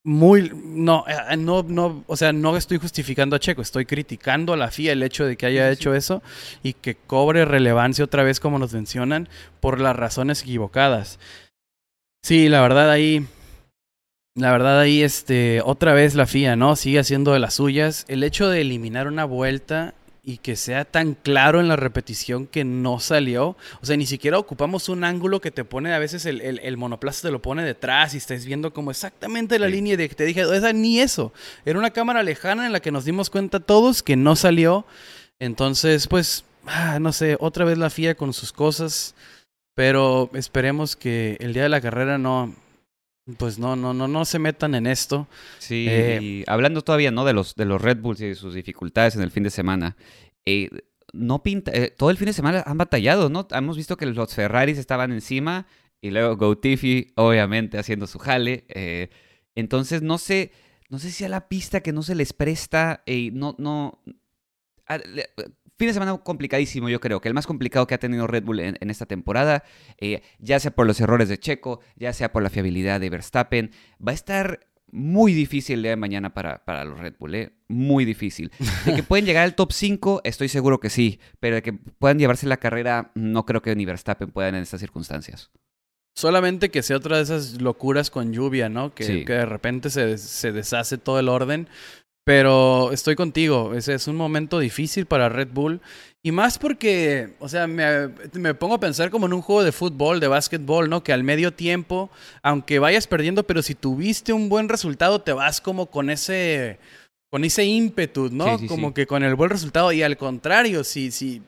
Muy, no, eh, no, no, o sea, no estoy justificando a Checo, estoy criticando a la FIA el hecho de que haya Sí, sí, hecho eso y que cobre relevancia otra vez como nos mencionan por las razones equivocadas. Sí, la verdad ahí, la verdad ahí, este, otra vez la FIA, ¿no? Sigue haciendo de las suyas. El hecho de eliminar una vuelta y que sea tan claro en la repetición que no salió. O sea, ni siquiera ocupamos un ángulo que te pone, a veces el, el, el monoplaza te lo pone detrás y estás viendo como exactamente la Sí. línea de que te dije, o sea, ni eso. Era una cámara lejana en la que nos dimos cuenta todos que no salió. Entonces, pues, ah, no sé, otra vez la FIA con sus cosas. Pero esperemos que el día de la carrera no, pues no, no, no, no se metan en esto. Sí, Eh, y hablando todavía, ¿no? De los, de los Red Bulls y de sus dificultades en el fin de semana. eh, no pinta, eh, todo el fin de semana han batallado, ¿no? Hemos visto que los Ferraris estaban encima y luego Gotifi, obviamente, haciendo su jale. eh, entonces, no sé, no sé si a la pista que no se les presta, no, no... a- fin de semana complicadísimo, yo creo, que el más complicado que ha tenido Red Bull en, en esta temporada, eh, ya sea por los errores de Checo, ya sea por la fiabilidad de Verstappen, va a estar muy difícil el día de mañana para, para los Red Bull, ¿eh? Muy difícil. De que pueden llegar al top 5, estoy seguro que sí, pero de que puedan llevarse la carrera, no creo que ni Verstappen puedan en estas circunstancias. Solamente que sea otra de esas locuras con lluvia, ¿no? Que, Sí. que de repente se, se deshace todo el orden. Pero estoy contigo, es un momento difícil para Red Bull. Y más porque, o sea, me, me pongo a pensar como en un juego de fútbol, de básquetbol, ¿no? Que al medio tiempo, aunque vayas perdiendo, pero si tuviste un buen resultado, te vas como con ese, con ese ímpetu, ¿no? Sí, sí, como sí. que con el buen resultado. Y al contrario, si, si,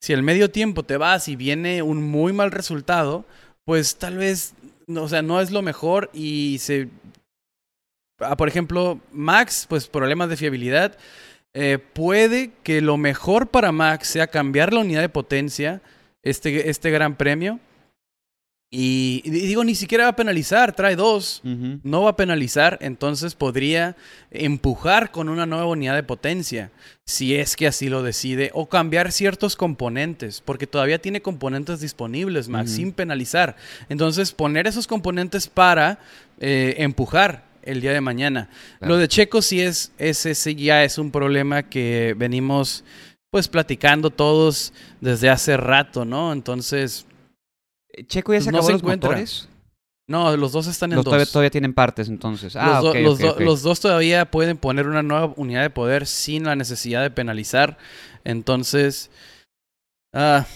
si al medio tiempo te vas y viene un muy mal resultado, pues tal vez, o sea, no es lo mejor y se... ah, por ejemplo, Max, pues problemas de fiabilidad. Eh, puede que lo mejor para Max sea cambiar la unidad de potencia, este, este gran premio. Y, y digo, ni siquiera va a penalizar, trae dos. No va a penalizar, entonces podría empujar con una nueva unidad de potencia, si es que así lo decide, o cambiar ciertos componentes, porque todavía tiene componentes disponibles, Max, sin penalizar. Entonces, poner esos componentes para eh, empujar el día de mañana. Claro. Lo de Checo sí es, es, ese ya es un problema que venimos pues platicando todos desde hace rato, ¿no? Entonces, Checo ya se Pues no acabó se los encuentra. motores. no, los dos están en Los dos. todavía, todavía tienen partes, entonces. Ah, los, do- do- los dos todavía pueden poner una nueva unidad de poder sin la necesidad de penalizar. Entonces, ah,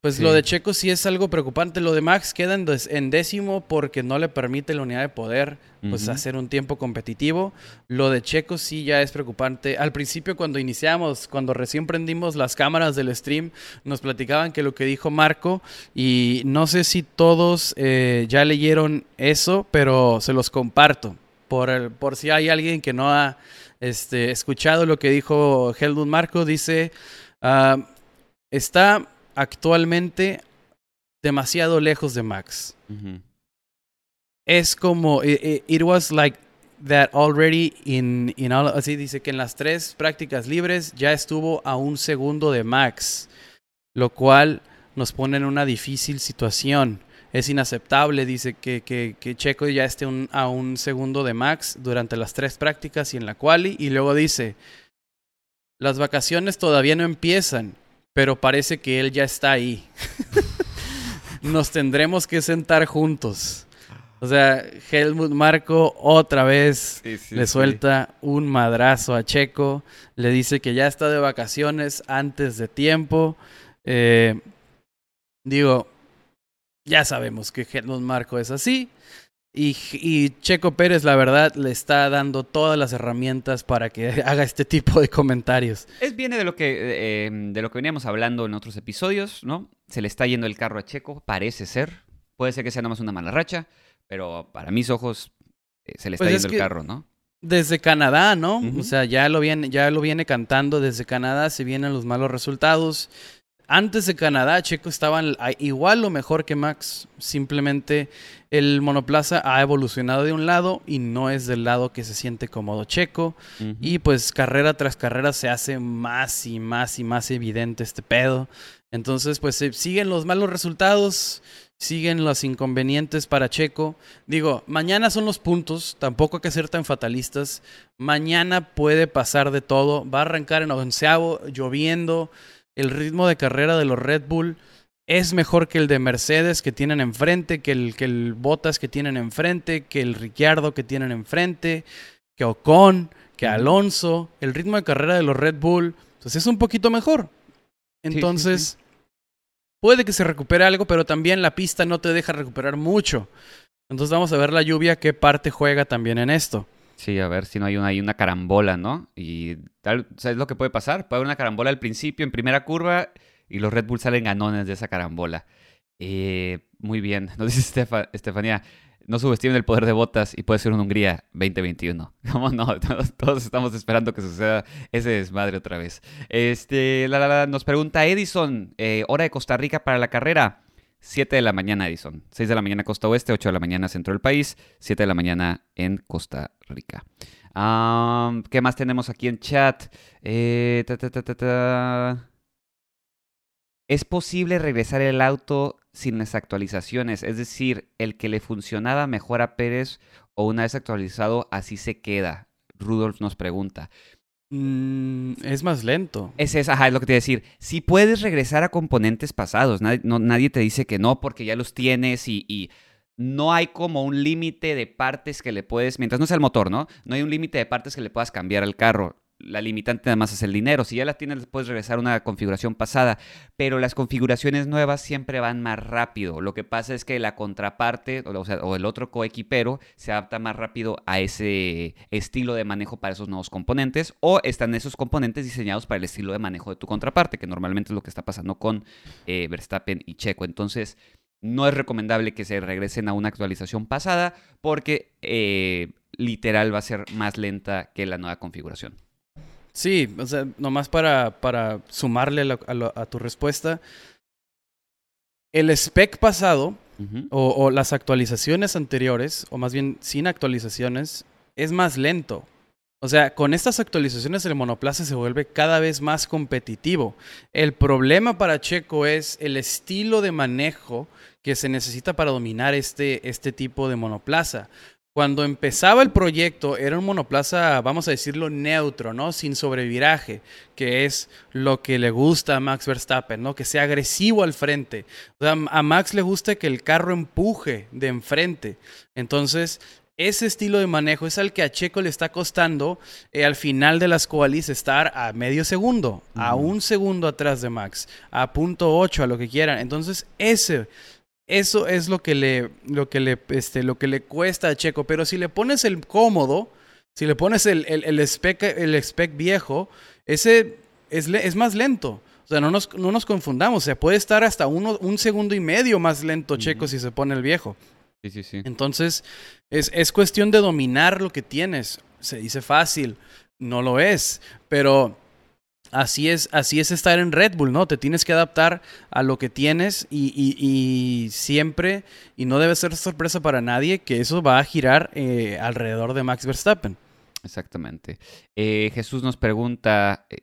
pues Sí. lo de Checo sí es algo preocupante. Lo de Max queda en, décimo porque no le permite la unidad de poder pues hacer un tiempo competitivo. Lo de Checo sí ya es preocupante. Al principio cuando iniciamos, cuando recién prendimos las cámaras del stream, nos platicaban que lo que dijo Marco y no sé si todos eh, ya leyeron eso, pero se los comparto por, el- por si hay alguien que no ha este, escuchado lo que dijo Helmut Marco. Dice, ah, está actualmente demasiado lejos de Max es como it, it- it was like that already in in all, así dice que en las tres prácticas libres ya estuvo a un segundo de Max, lo cual nos pone en una difícil situación. Es inaceptable, dice que, que, que Checo ya esté un- a un segundo de Max durante las tres prácticas y en la quali. Y luego dice, las vacaciones todavía no empiezan, pero parece que él ya está ahí. Nos tendremos que sentar juntos. O sea, Helmut Marco otra vez Sí, sí, le sí. suelta un madrazo a Checo, le dice que ya está de vacaciones antes de tiempo. Eh, digo, ya sabemos que Helmut Marco es así. Y, y Checo Pérez, la verdad, le está dando todas las herramientas para que haga este tipo de comentarios. Es viene de lo que eh, de lo que veníamos hablando en otros episodios, ¿no? Se le está yendo el carro a Checo, parece ser. Puede ser que sea nada más una mala racha, pero para mis ojos eh, se le está Pues es yendo el carro, ¿no? Desde Canadá, ¿no? O sea, ya lo, viene, ya lo viene cantando desde Canadá, se vienen los malos resultados. Antes de Canadá, Checo estaba igual o mejor que Max. Simplemente el monoplaza ha evolucionado de un lado y no es del lado que se siente cómodo Checo. Y pues carrera tras carrera se hace más y más y más evidente este pedo. Entonces pues siguen los malos resultados, siguen los inconvenientes para Checo. Digo, mañana son los puntos, tampoco hay que ser tan fatalistas. Mañana puede pasar de todo, va a arrancar en onceavo, lloviendo. El ritmo de carrera de los Red Bull es mejor que el de Mercedes que tienen enfrente, que el, que el Bottas que tienen enfrente, que el Ricciardo que tienen enfrente, que Ocon, que. Alonso. El ritmo de carrera de los Red Bull pues es un poquito mejor. sí, Entonces, puede que se recupere algo, pero también la pista no te deja recuperar mucho. Entonces vamos a ver la lluvia qué parte juega también en esto. Sí, a ver si no hay una, hay una carambola, ¿no? Y tal, ¿sabes lo que puede pasar? Puede haber una carambola al principio, en primera curva, y los Red Bull salen ganones de esa carambola. Eh, muy bien, nos dice Estefa- Estefanía, no subestimen el poder de botas y puede ser una Hungría 2021. ¿Cómo no? Todos, todos estamos esperando que suceda ese desmadre otra vez. Este, la, la, la, nos pregunta Edison, eh, hora de Costa Rica para la carrera. 7 de la mañana, Edison. 6 de la mañana costa oeste, 8 de la mañana centro del país, 7 de la mañana en Costa Rica. ¿Qué más tenemos aquí en chat? Eh, es posible regresar el auto sin las actualizaciones, es decir, el que le funcionaba mejor a Pérez o una vez actualizado así se queda. Rudolf nos pregunta. Mm, es más lento. Es, es, ajá, es lo que te iba a decir. Si puedes regresar a componentes pasados, nadie, te dice que no porque ya los tienes y, y no hay como un límite de partes que le puedes, mientras no sea el motor, ¿no? No hay un límite de partes que le puedas cambiar al carro la limitante nada más es el dinero. Si ya la tienes, puedes regresar a una configuración pasada. Pero las configuraciones nuevas siempre van más rápido. Lo que pasa es que la contraparte, o el otro coequipero, se adapta más rápido a ese estilo de manejo para esos nuevos componentes. O están esos componentes diseñados para el estilo de manejo de tu contraparte, que normalmente es lo que está pasando con eh, Verstappen y Checo. Entonces, no es recomendable que se regresen a una actualización pasada porque eh, literal va a ser más lenta que la nueva configuración. Sí, o sea, nomás para, para sumarle a, tu respuesta. El spec pasado, o, o, las actualizaciones anteriores, o más bien sin actualizaciones, es más lento. O sea, con estas actualizaciones el monoplaza se vuelve cada vez más competitivo. El problema para Checo es el estilo de manejo que se necesita para dominar este, este tipo de monoplaza. Cuando empezaba el proyecto era un monoplaza, vamos a decirlo, neutro, ¿no? Sin sobreviraje, que es lo que le gusta a Max Verstappen, ¿no? Que sea agresivo al frente. O sea, a Max le gusta que el carro empuje de enfrente. Entonces, ese estilo de manejo es al que a Checo le está costando eh, al final de las coalis estar a medio segundo, a un segundo atrás de Max, a punto ocho, a lo que quieran. Entonces, ese eso es lo que le, lo que le, este, lo que le cuesta a Checo. Pero si le pones el cómodo, si le pones el, el, spec, el spec viejo, ese es, es más lento. O sea, no nos, no nos confundamos. O sea, puede estar hasta uno, un segundo y medio más lento Checo si se pone el viejo. Sí, sí, sí. Entonces, es, es cuestión de dominar lo que tienes. Se dice fácil, no lo es. Pero Así es, así es estar en Red Bull, ¿no? Te tienes que adaptar a lo que tienes y, siempre, y no debe ser sorpresa para nadie, que eso va a girar eh, alrededor de Max Verstappen. Exactamente. Eh, Jesús nos pregunta, eh,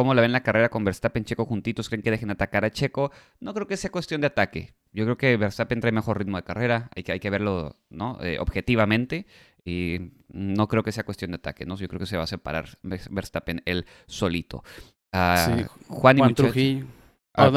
¿cómo la ven la carrera con Verstappen Checo juntitos? ¿Creen que dejen atacar a Checo? No creo que sea cuestión de ataque. Yo creo que Verstappen trae mejor ritmo de carrera, hay que, hay que verlo ¿no? objetivamente. Y no creo que sea cuestión de ataque, ¿no? Yo creo que se va a separar Verstappen él solito. Ah, Juan y Trujillo. Ah,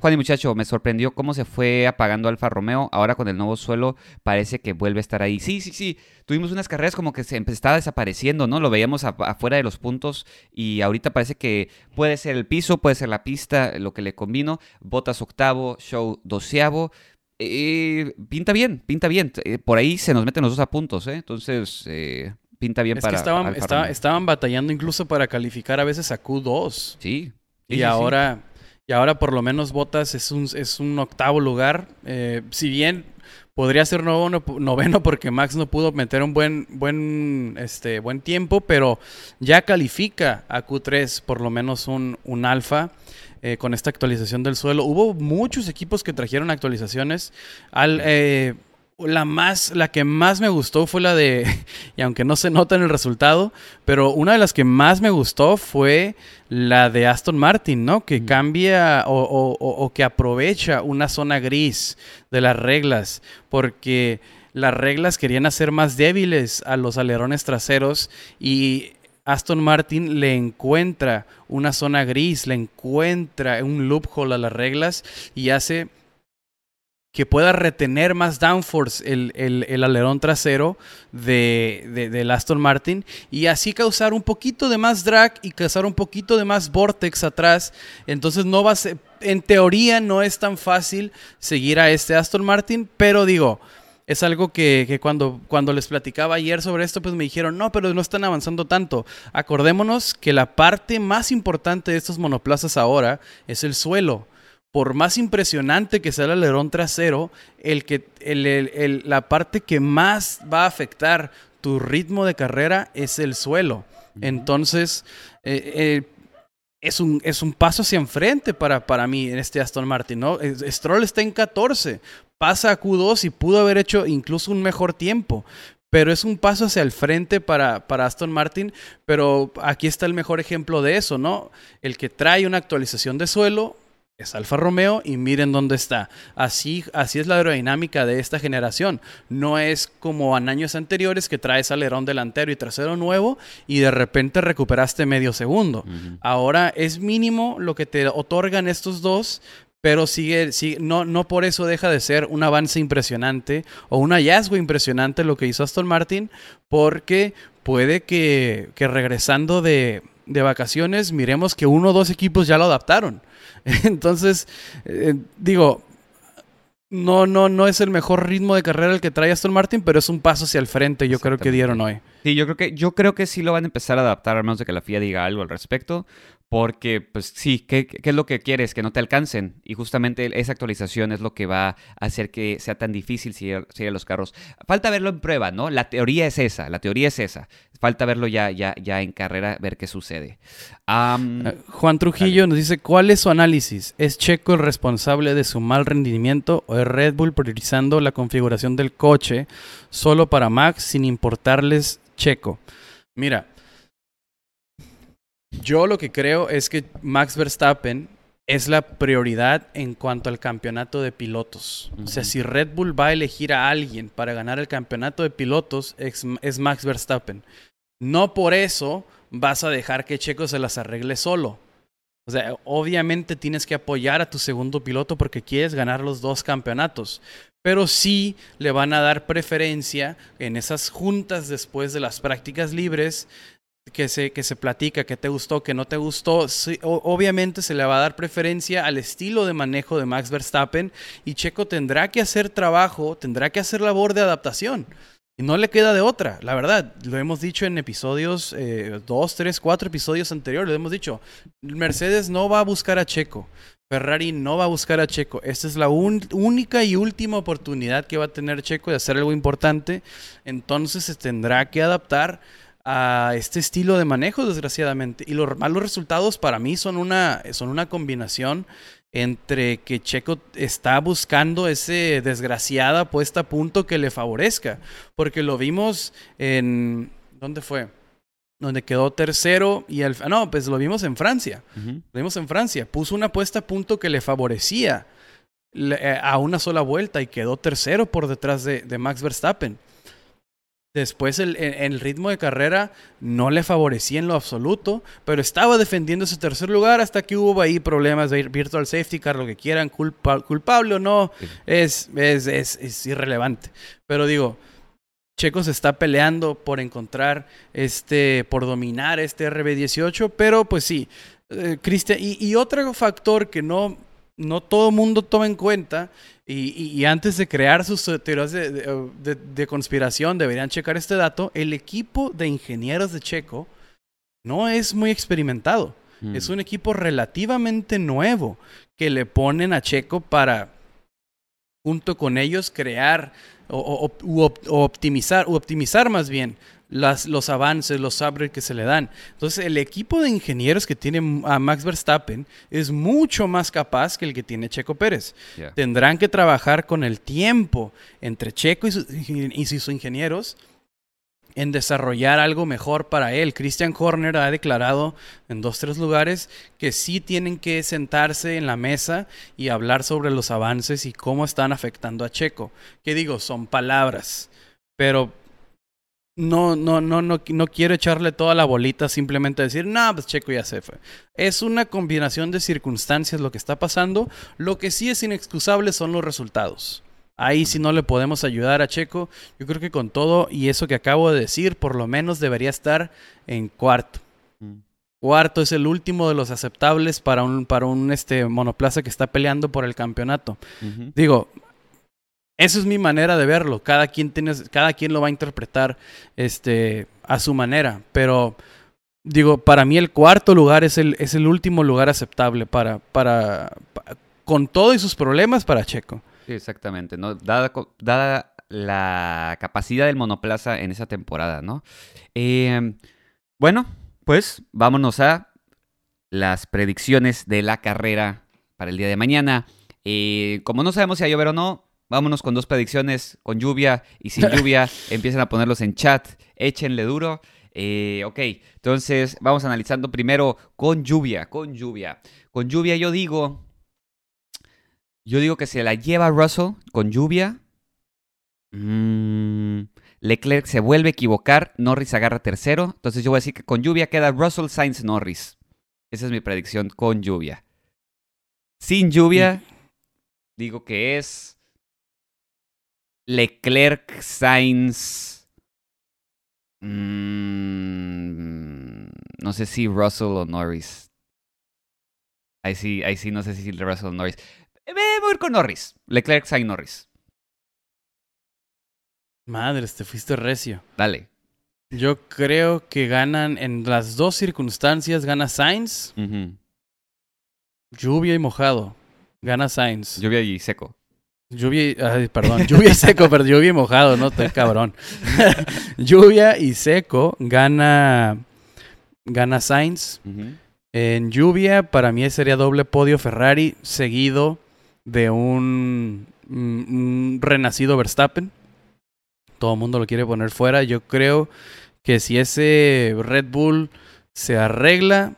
Juan y muchacho, me sorprendió cómo se fue apagando Alfa Romeo. Ahora con el nuevo suelo parece que vuelve a estar ahí. Sí, sí, sí. Tuvimos unas carreras como que se estaba desapareciendo, ¿no? Lo veíamos afuera de los puntos y ahorita parece que puede ser el piso, puede ser la pista, lo que le combino. Botas octavo, show doceavo. Eh, pinta bien, pinta bien. Eh, por ahí se nos meten los dos a puntos, ¿eh? Entonces, eh, pinta bien para. Que estaban, estaban batallando incluso para calificar a veces a Q2. Sí. y ahora. Y ahora por lo menos Botas es un, es un octavo lugar. si bien podría ser noveno, noveno porque Max no pudo meter un buen, buen, este, buen tiempo, pero ya califica a Q3 por lo menos un, un alfa. Eh, con esta actualización del suelo. Hubo muchos equipos que trajeron actualizaciones. Al, eh, la más, la que más me gustó fue la de, y aunque no se nota en el resultado, pero una de las que más me gustó fue la de Aston Martin, ¿no? Que cambia o, o que aprovecha una zona gris de las reglas, porque las reglas querían hacer más débiles a los alerones traseros y Aston Martin le encuentra una zona gris, le encuentra un loophole a las reglas y hace que pueda retener más downforce el, el, alerón trasero de, del Aston Martin y así causar un poquito de más drag y causar un poquito de más vortex atrás. Entonces no va a ser, en teoría no es tan fácil seguir a este Aston Martin, pero digo, es algo que, cuando, cuando les platicaba ayer sobre esto, pues me dijeron, no, pero no están avanzando tanto. Acordémonos que la parte más importante de estos monoplazas ahora es el suelo. Por más impresionante que sea el alerón trasero, el que, la parte que más va a afectar tu ritmo de carrera es el suelo. Entonces, eh, eh, es un, es un paso hacia enfrente para, para mí en este Aston Martin, ¿no? Stroll está en 14, pasa a Q2 y pudo haber hecho incluso un mejor tiempo. Pero es un paso hacia el frente para, para, Aston Martin. Pero aquí está el mejor ejemplo de eso, ¿no? El que trae una actualización de suelo es Alfa Romeo y miren dónde está. Así, así es la aerodinámica de esta generación. No es como en años anteriores que traes alerón delantero y trasero nuevo y de repente recuperaste medio segundo. Ahora es mínimo lo que te otorgan estos dos, pero sigue, sigue no, no por eso deja de ser un avance impresionante o un hallazgo impresionante lo que hizo Aston Martin, porque puede que, que regresando de, de vacaciones miremos que uno o dos equipos ya lo adaptaron. Entonces, eh, digo, no, no, no es el mejor ritmo de carrera el que trae Aston Martin, pero es un paso hacia el frente, yo creo que dieron hoy. Sí, yo creo que, yo creo que sí lo van a empezar a adaptar, a menos de que la FIA diga algo al respecto. Porque, pues sí, ¿qué, ¿qué, es lo que quieres? Que no te alcancen. Y justamente esa actualización es lo que va a hacer que sea tan difícil seguir, los carros. Falta verlo en prueba, ¿no? La teoría es esa, la teoría es esa. Falta verlo ya, ya, ya en carrera, ver qué sucede. Eh, Juan Trujillo nos dice, ¿cuál es su análisis? ¿Es Checo el responsable de su mal rendimiento o es Red Bull priorizando la configuración del coche solo para Max sin importarles Checo? Mira, yo lo que creo es que Max Verstappen es la prioridad en cuanto al campeonato de pilotos. O sea, si Red Bull va a elegir a alguien para ganar el campeonato de pilotos, es, Max Verstappen. No por eso vas a dejar que Checo se las arregle solo. O sea, obviamente tienes que apoyar a tu segundo piloto porque quieres ganar los dos campeonatos. Pero sí le van a dar preferencia en esas juntas después de las prácticas libres que se, que se platica, que te gustó, que no te gustó, obviamente se le va a dar preferencia al estilo de manejo de Max Verstappen y Checo tendrá que hacer trabajo, tendrá que hacer labor de adaptación. Y no le queda de otra, la verdad. Lo hemos dicho en episodios, eh, dos, tres, cuatro episodios anteriores, lo hemos dicho. Mercedes no va a buscar a Checo. Ferrari no va a buscar a Checo. Esta es la única y última oportunidad que va a tener Checo de hacer algo importante. Entonces se tendrá que adaptar a este estilo de manejo, desgraciadamente. Y los malos resultados para mí son una, son una combinación entre que Checo está buscando ese desgraciada puesta a punto que le favorezca. Porque lo vimos en... ¿Dónde fue? Donde quedó tercero y al... No, pues lo vimos en Francia. Lo vimos en Francia. Puso una puesta a punto que le favorecía eh, a una sola vuelta y quedó tercero por detrás de, de Max Verstappen. Después el, el, ritmo de carrera no le favorecía en lo absoluto, pero estaba defendiendo ese tercer lugar hasta que hubo ahí problemas de virtual safety car, lo que quieran, culpable o no, es, es, es, irrelevante. Pero digo, Checo se está peleando por encontrar este, por dominar este RB18, pero pues sí, eh, Cristian, y, y otro factor que no, no todo mundo toma en cuenta y, antes de crear sus teorías de, conspiración, deberían checar este dato. El equipo de ingenieros de Checo no es muy experimentado. Mm. Es un equipo relativamente nuevo que le ponen a Checo para, junto con ellos, crear o, optimizar, o optimizar más bien las, los avances, los upgrades que se le dan. Entonces, el equipo de ingenieros que tiene a Max Verstappen es mucho más capaz que el que tiene Checo Pérez. Tendrán que trabajar con el tiempo entre Checo y, y sus ingenieros en desarrollar algo mejor para él. Christian Horner ha declarado en dos, tres lugares que sí tienen que sentarse en la mesa y hablar sobre los avances y cómo están afectando a Checo. Que digo, son palabras, pero no, no, no, no, no quiero echarle toda la bolita, simplemente decir, no, pues Checo ya se fue. Es una combinación de circunstancias lo que está pasando. Lo que sí es inexcusable son los resultados. Ahí si no le podemos ayudar a Checo. Yo creo que con todo y eso que acabo de decir, por lo menos debería estar en cuarto. Mm. Cuarto es el último de los aceptables para un, para un este, monoplaza que está peleando por el campeonato. Digo, esa es mi manera de verlo. Cada quien, tiene, cada quien lo va a interpretar este, a su manera. Pero digo, para mí el cuarto lugar es el, es el último lugar aceptable para, para, con todo y sus problemas para Checo. Sí, exactamente. ¿no? Dada, dada la capacidad del monoplaza en esa temporada, ¿no? Em, bueno, pues vámonos a las predicciones de la carrera para el día de mañana. Eh, como no sabemos si va a llover o no, Vámonos con dos predicciones, con lluvia y sin lluvia. Empiecen a ponerlos en chat, échenle duro. Eh, ok, entonces vamos analizando primero con lluvia, con lluvia. Con lluvia yo digo Yo digo que se la lleva Russell con lluvia. Mm, Leclerc se vuelve a equivocar, Norris agarra tercero. Entonces yo voy a decir que con lluvia queda Russell, Sainz, Norris. Esa es mi predicción con lluvia. Sin lluvia, digo que es Leclerc, Sainz. mm, no sé si Russell o Norris. Ahí sí, ahí sí, no sé si Russell o Norris. Eh, Voy a ir con Norris. Leclerc, Sainz, Norris. Madres, te fuiste recio. Dale. Yo creo que ganan en las dos circunstancias. Gana Sainz, lluvia y mojado. Gana Sainz. Lluvia y seco. Lluvia ay, perdón, lluvia y seco, pero lluvia y mojado, no estoy cabrón. lluvia y seco gana gana Sainz. En lluvia, para mí sería doble podio Ferrari, seguido de un, un- un renacido Verstappen. Todo el mundo lo quiere poner fuera. Yo creo que si ese Red Bull se arregla,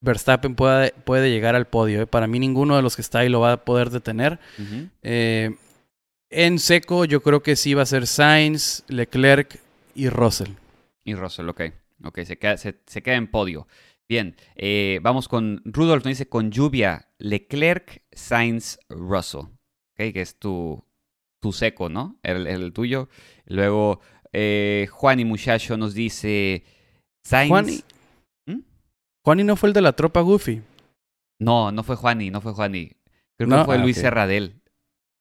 Verstappen puede, puede llegar al podio. ¿eh? Para mí ninguno de los que está ahí lo va a poder detener. Eh, en seco, yo creo que sí va a ser Sainz, Leclerc y Russell. Y Russell, ok. Ok, se queda, se, se queda en podio. Bien, eh, vamos con Rudolf, nos dice con lluvia, Leclerc, Sainz, Russell. Ok, que es tu, tu seco, ¿no? El, el tuyo. Luego, Juan y Muchacho nos dice Sainz. Juani no fue el de la tropa Goofy. No, no fue Juani, no fue Juani. Creo No, que fue ah, Luis ok. Serradel.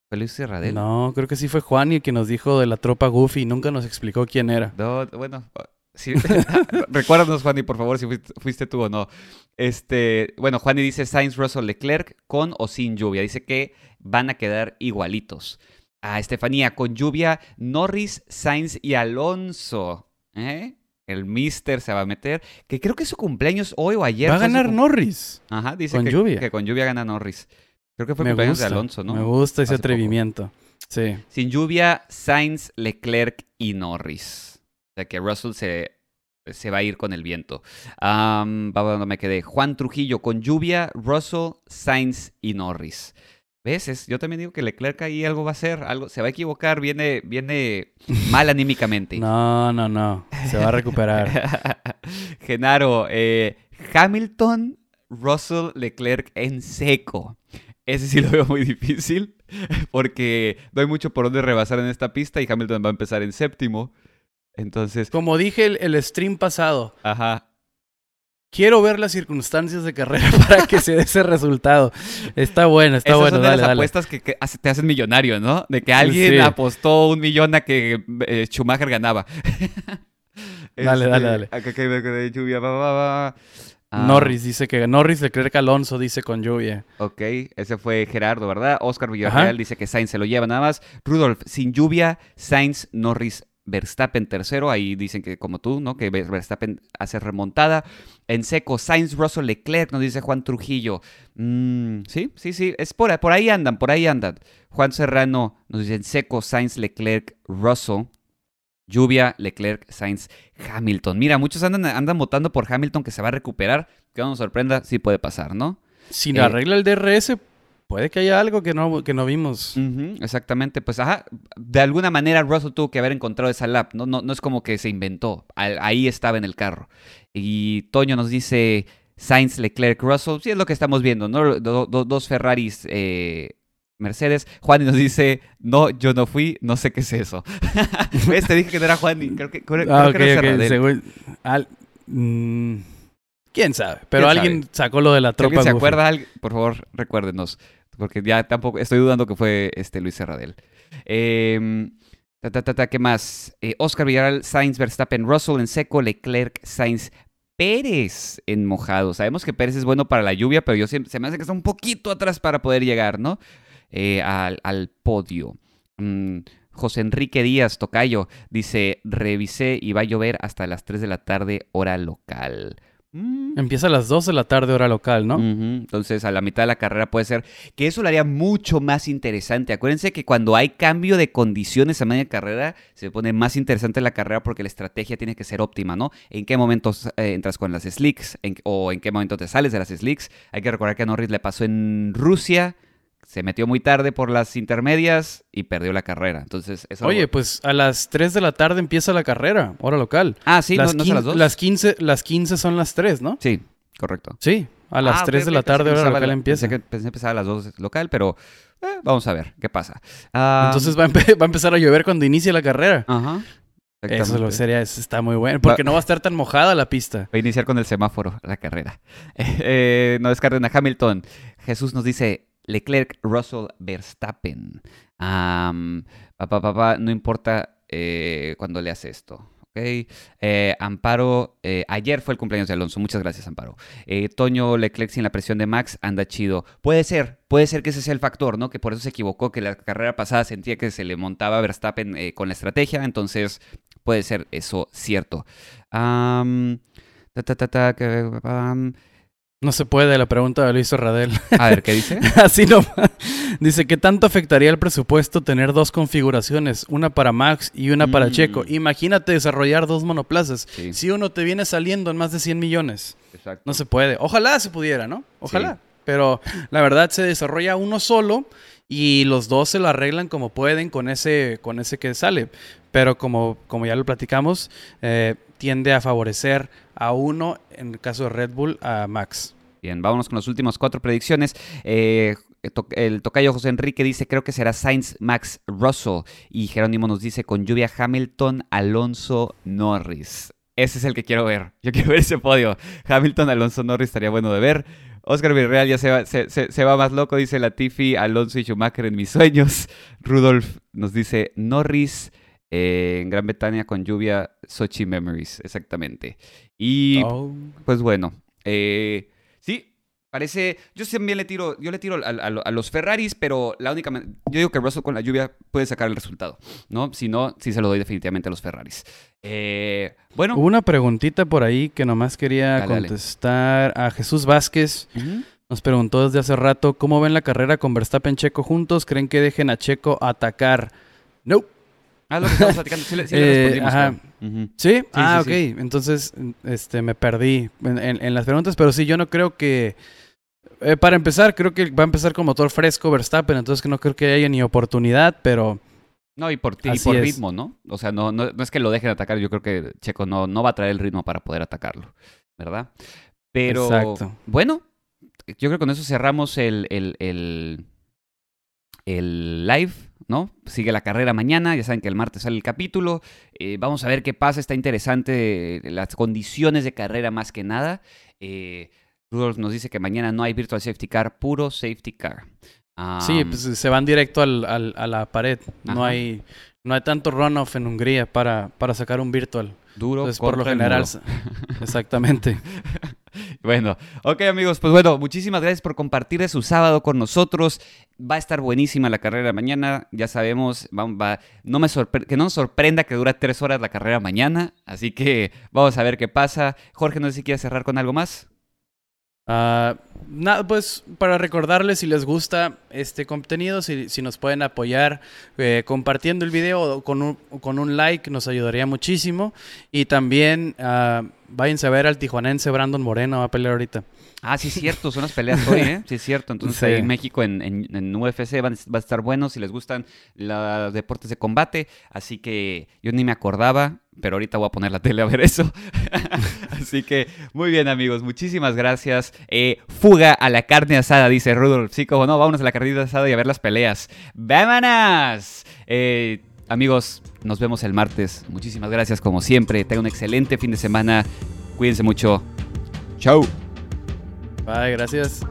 ¿Fue Luis Serradel? No, creo que sí fue Juan el que nos dijo de la tropa Goofy y nunca nos explicó quién era. No, bueno, sí. recuérdanos, Juani, por favor, si fuiste, fuiste tú o no. Este, bueno, Juani dice Sainz, Russell, Leclerc, con o sin lluvia. Dice que van a quedar igualitos. A Estefanía, con lluvia, Norris, Sainz y Alonso. ¿Eh? El Mister se va a meter. Que creo que es su cumpleaños hoy o ayer. Va a ganar Norris. Ajá, dice con que, lluvia. que con lluvia gana Norris. Creo que fue Me cumpleaños gusta, de Alonso, ¿no? me gusta ese Hace poco. atrevimiento. Sí. Sin lluvia, Sainz, Leclerc y Norris. O sea que Russell se, se va a ir con el viento. Va donde me quedé. Juan Trujillo con lluvia, Russell, Sainz y Norris. ¿Ves? Es- yo también digo que Leclerc ahí algo va a hacer, algo, se va a equivocar, viene, viene mal anímicamente. No, no, no. Se va a recuperar. Genaro, eh, Hamilton, Russell, Leclerc en seco. Ese sí lo veo muy difícil porque no hay mucho por donde rebasar en esta pista y Hamilton va a empezar en séptimo. Entonces, Como dije el, el stream pasado, ajá. Quiero ver las circunstancias de carrera para que se dé ese resultado. Está bueno, está Esas bueno. son de Dale, las dale. apuestas que, que te hacen millonario, ¿no? De que alguien Sí. apostó un millón a que eh, Schumacher ganaba. Dale, dale, dale. Acá que quedé lluvia, va, va, va. Ah, Norris dice que Norris Leclerc Alonso dice con lluvia. Ok, ese fue Gerardo, ¿verdad? Oscar Villarreal Ajá. dice que Sainz se lo lleva nada más. Rudolf, sin lluvia, Sainz, Norris, Verstappen tercero. Ahí dicen que como tú, ¿no? Que Ver- Verstappen hace remontada. En seco, Sainz, Russell, Leclerc, nos dice Juan Trujillo. Mm, sí, sí, sí, es por, ahí- por ahí andan, por ahí andan. Juan Serrano nos dice en seco, Sainz, Leclerc, Russell. Lluvia, Leclerc, Sainz, Hamilton. Mira, muchos andan, andan votando por Hamilton que se va a recuperar. Que no nos sorprenda, sí puede pasar, ¿no? Si Eh, arregla el DRS, puede que haya algo que no, que no vimos. Exactamente, pues ajá, de alguna manera Russell tuvo que haber encontrado esa lap, no, no, no es como que se inventó, Al- ahí estaba en el carro. Y Toño nos dice Sainz, Leclerc, Russell, sí es lo que estamos viendo, ¿no? Do- do- dos Ferraris, eh, Mercedes. Juan nos dice, no, yo no fui, no sé qué es eso. ¿Ves? Te dije que no era Juan, creo que, creo, Ah, creo que era ok, ok, Serradel. según- al- mm, ¿Quién sabe? Pero ¿Quién alguien sacó lo de la Si alguien tropa se acuerda, por favor, recuérdenos. Porque ya tampoco, estoy dudando que fue este Luis Serradel. Ta, ¿Qué más? Eh, Oscar Villarreal, Sainz, Verstappen, Russell en seco, Leclerc, Sainz, Pérez en mojado. Sabemos que Pérez es bueno para la lluvia, pero yo siempre, se me hace que está un poquito atrás para poder llegar, ¿no? Eh, al, al podio. Mm, José Enrique Díaz, Tocayo, dice, revisé y va a llover hasta las 3 de la tarde, hora local. Mm, Empieza a las 2 de la tarde hora local, ¿no? Entonces, a la mitad de la carrera puede ser que eso lo haría mucho más interesante. Acuérdense que cuando hay cambio de condiciones a media carrera, se pone más interesante la carrera porque la estrategia tiene que ser óptima, ¿no? ¿En qué momentos eh, entras con las slicks? En- ¿O en qué momento te sales de las slicks? Hay que recordar que a Norris le pasó en Rusia. Se metió muy tarde por las intermedias y perdió la carrera. Entonces, eso Oye, pues a las 3 de la tarde empieza la carrera, hora local. Ah, sí, las, ¿no, no son las dos? las 15, las 15 son las 3, ¿no? Sí, correcto. Sí, a las Ah, 3 ok, de la tarde, hora local la- empieza. Pensé que, pensé empezaba a las 2 local, pero eh, vamos a ver qué pasa. Ah, Entonces va a, empe- va a empezar a llover cuando inicie la carrera. Ajá. Eso lo sería, eso está muy bueno. Porque no va a estar tan mojada la pista. Va a iniciar con el semáforo la carrera. Eh, no descarten a Hamilton. Jesús nos dice Leclerc, Russell, Verstappen. Papá, papá, no importa eh, cuando leas esto. Eh, Amparo, eh, ayer fue el cumpleaños de Alonso. Muchas gracias, Amparo. Eh, Toño Leclerc sin la presión de Max anda chido. Puede ser, puede ser que ese sea el factor, ¿no? Que por eso se equivocó, que la carrera pasada sentía que se le montaba Verstappen con la estrategia. Entonces, puede ser eso cierto. Am, ta, ta, ta, que. No se puede, la pregunta lo hizo Radel. a ver, ¿qué dice? Así no. Dice, ¿qué tanto afectaría el presupuesto tener dos configuraciones? Una para Max y una para Mm. Checo. Imagínate desarrollar dos monoplazas. Sí, Si uno te viene saliendo en más de 100 millones. exacto. No se puede. Ojalá se pudiera, ¿no? Ojalá. Pero la verdad se desarrolla uno solo y los dos se lo arreglan como pueden con ese, con ese que sale. Pero como, como ya lo platicamos, eh, tiende a favorecer a uno, en el caso de Red Bull, a Max. Bien, vámonos con las últimas cuatro predicciones. Eh, el tocayo José Enrique dice, creo que será Sainz, Max, Russell. Y Jerónimo nos dice, con lluvia Hamilton, Alonso, Norris. Ese es el que quiero ver. Yo quiero ver ese podio. Hamilton, Alonso, Norris estaría bueno de ver. Oscar Villarreal ya se va, se va más loco, dice Latifi, Alonso y Schumacher en mis sueños. Rudolf nos dice Norris eh, en Gran Bretaña con lluvia, Sochi Memories, exactamente. Y Oh. pues bueno, eh, sí, parece. Yo también le tiro, yo le tiro a, a- a los Ferraris, pero la única. Yo digo que Russell con la lluvia puede sacar el resultado, ¿no? Si no, sí se lo doy definitivamente a los Ferraris. Eh, bueno. Hubo una preguntita por ahí que nomás quería Dale, dale. contestar a Jesús Vázquez. Nos preguntó desde hace rato, ¿cómo ven la carrera con Verstappen Checo juntos? ¿Creen que dejen a Checo atacar? No. Ah, lo que estamos platicando. Sí, le, sí le Eh, respondimos. ajá. Ujú. ¿Sí? ah, sí, ok. Entonces, este, me perdí en, en- en las preguntas, pero sí, yo no creo que... eh, para empezar, creo que va a empezar con motor fresco Verstappen, entonces que no creo que haya ni oportunidad, pero... No, y por, y por es. ritmo, ¿no? O sea, no, no, no es que lo dejen atacar. Yo creo que Checo no, no va a traer el ritmo para poder atacarlo, ¿verdad? Pero Exacto. bueno, yo creo que con eso cerramos el, el, el, el live, ¿no? Sigue la carrera mañana, ya saben que el martes sale el capítulo. Eh, vamos a ver qué pasa, está interesante eh, las condiciones de carrera más que nada. Eh, Rudolph nos dice que mañana no hay virtual safety car, puro safety car. sí, pues se van directo al, al- a la pared. No hay, no hay tanto runoff en Hungría para, para sacar un virtual. duro Entonces, por lo general... Exactamente. Bueno, ok amigos, pues bueno, muchísimas gracias por compartir su sábado con nosotros. Va a estar buenísima la carrera mañana, ya sabemos, va, va- no me que no nos sorprenda que dura tres horas la carrera mañana, así que vamos a ver qué pasa. Jorge, no sé si quieres cerrar con algo más. Ah, nada, pues para recordarles si les gusta este contenido, si, si nos pueden apoyar eh, compartiendo el video o con un, con un like, nos ayudaría muchísimo. Y también ah, váyanse a ver al tijuanense Brandon Moreno, va a pelear ahorita. Ah, sí es cierto, son las peleas hoy, ¿eh? Sí es cierto, entonces Sí. ahí en México, en, en- en UFC, van- va a estar bueno si les gustan los deportes de combate, así que yo ni me acordaba, pero ahorita voy a poner la tele a ver eso. así que, muy bien amigos, muchísimas gracias. Eh, fuga a la carne asada, dice Rudolf. Sí, como no, vámonos a la carnita asada y a ver las peleas. ¡Vámonos! Eh, amigos, nos vemos el martes. Muchísimas gracias como siempre. Tengan un excelente fin de semana. Cuídense mucho. Chau. Bye, gracias.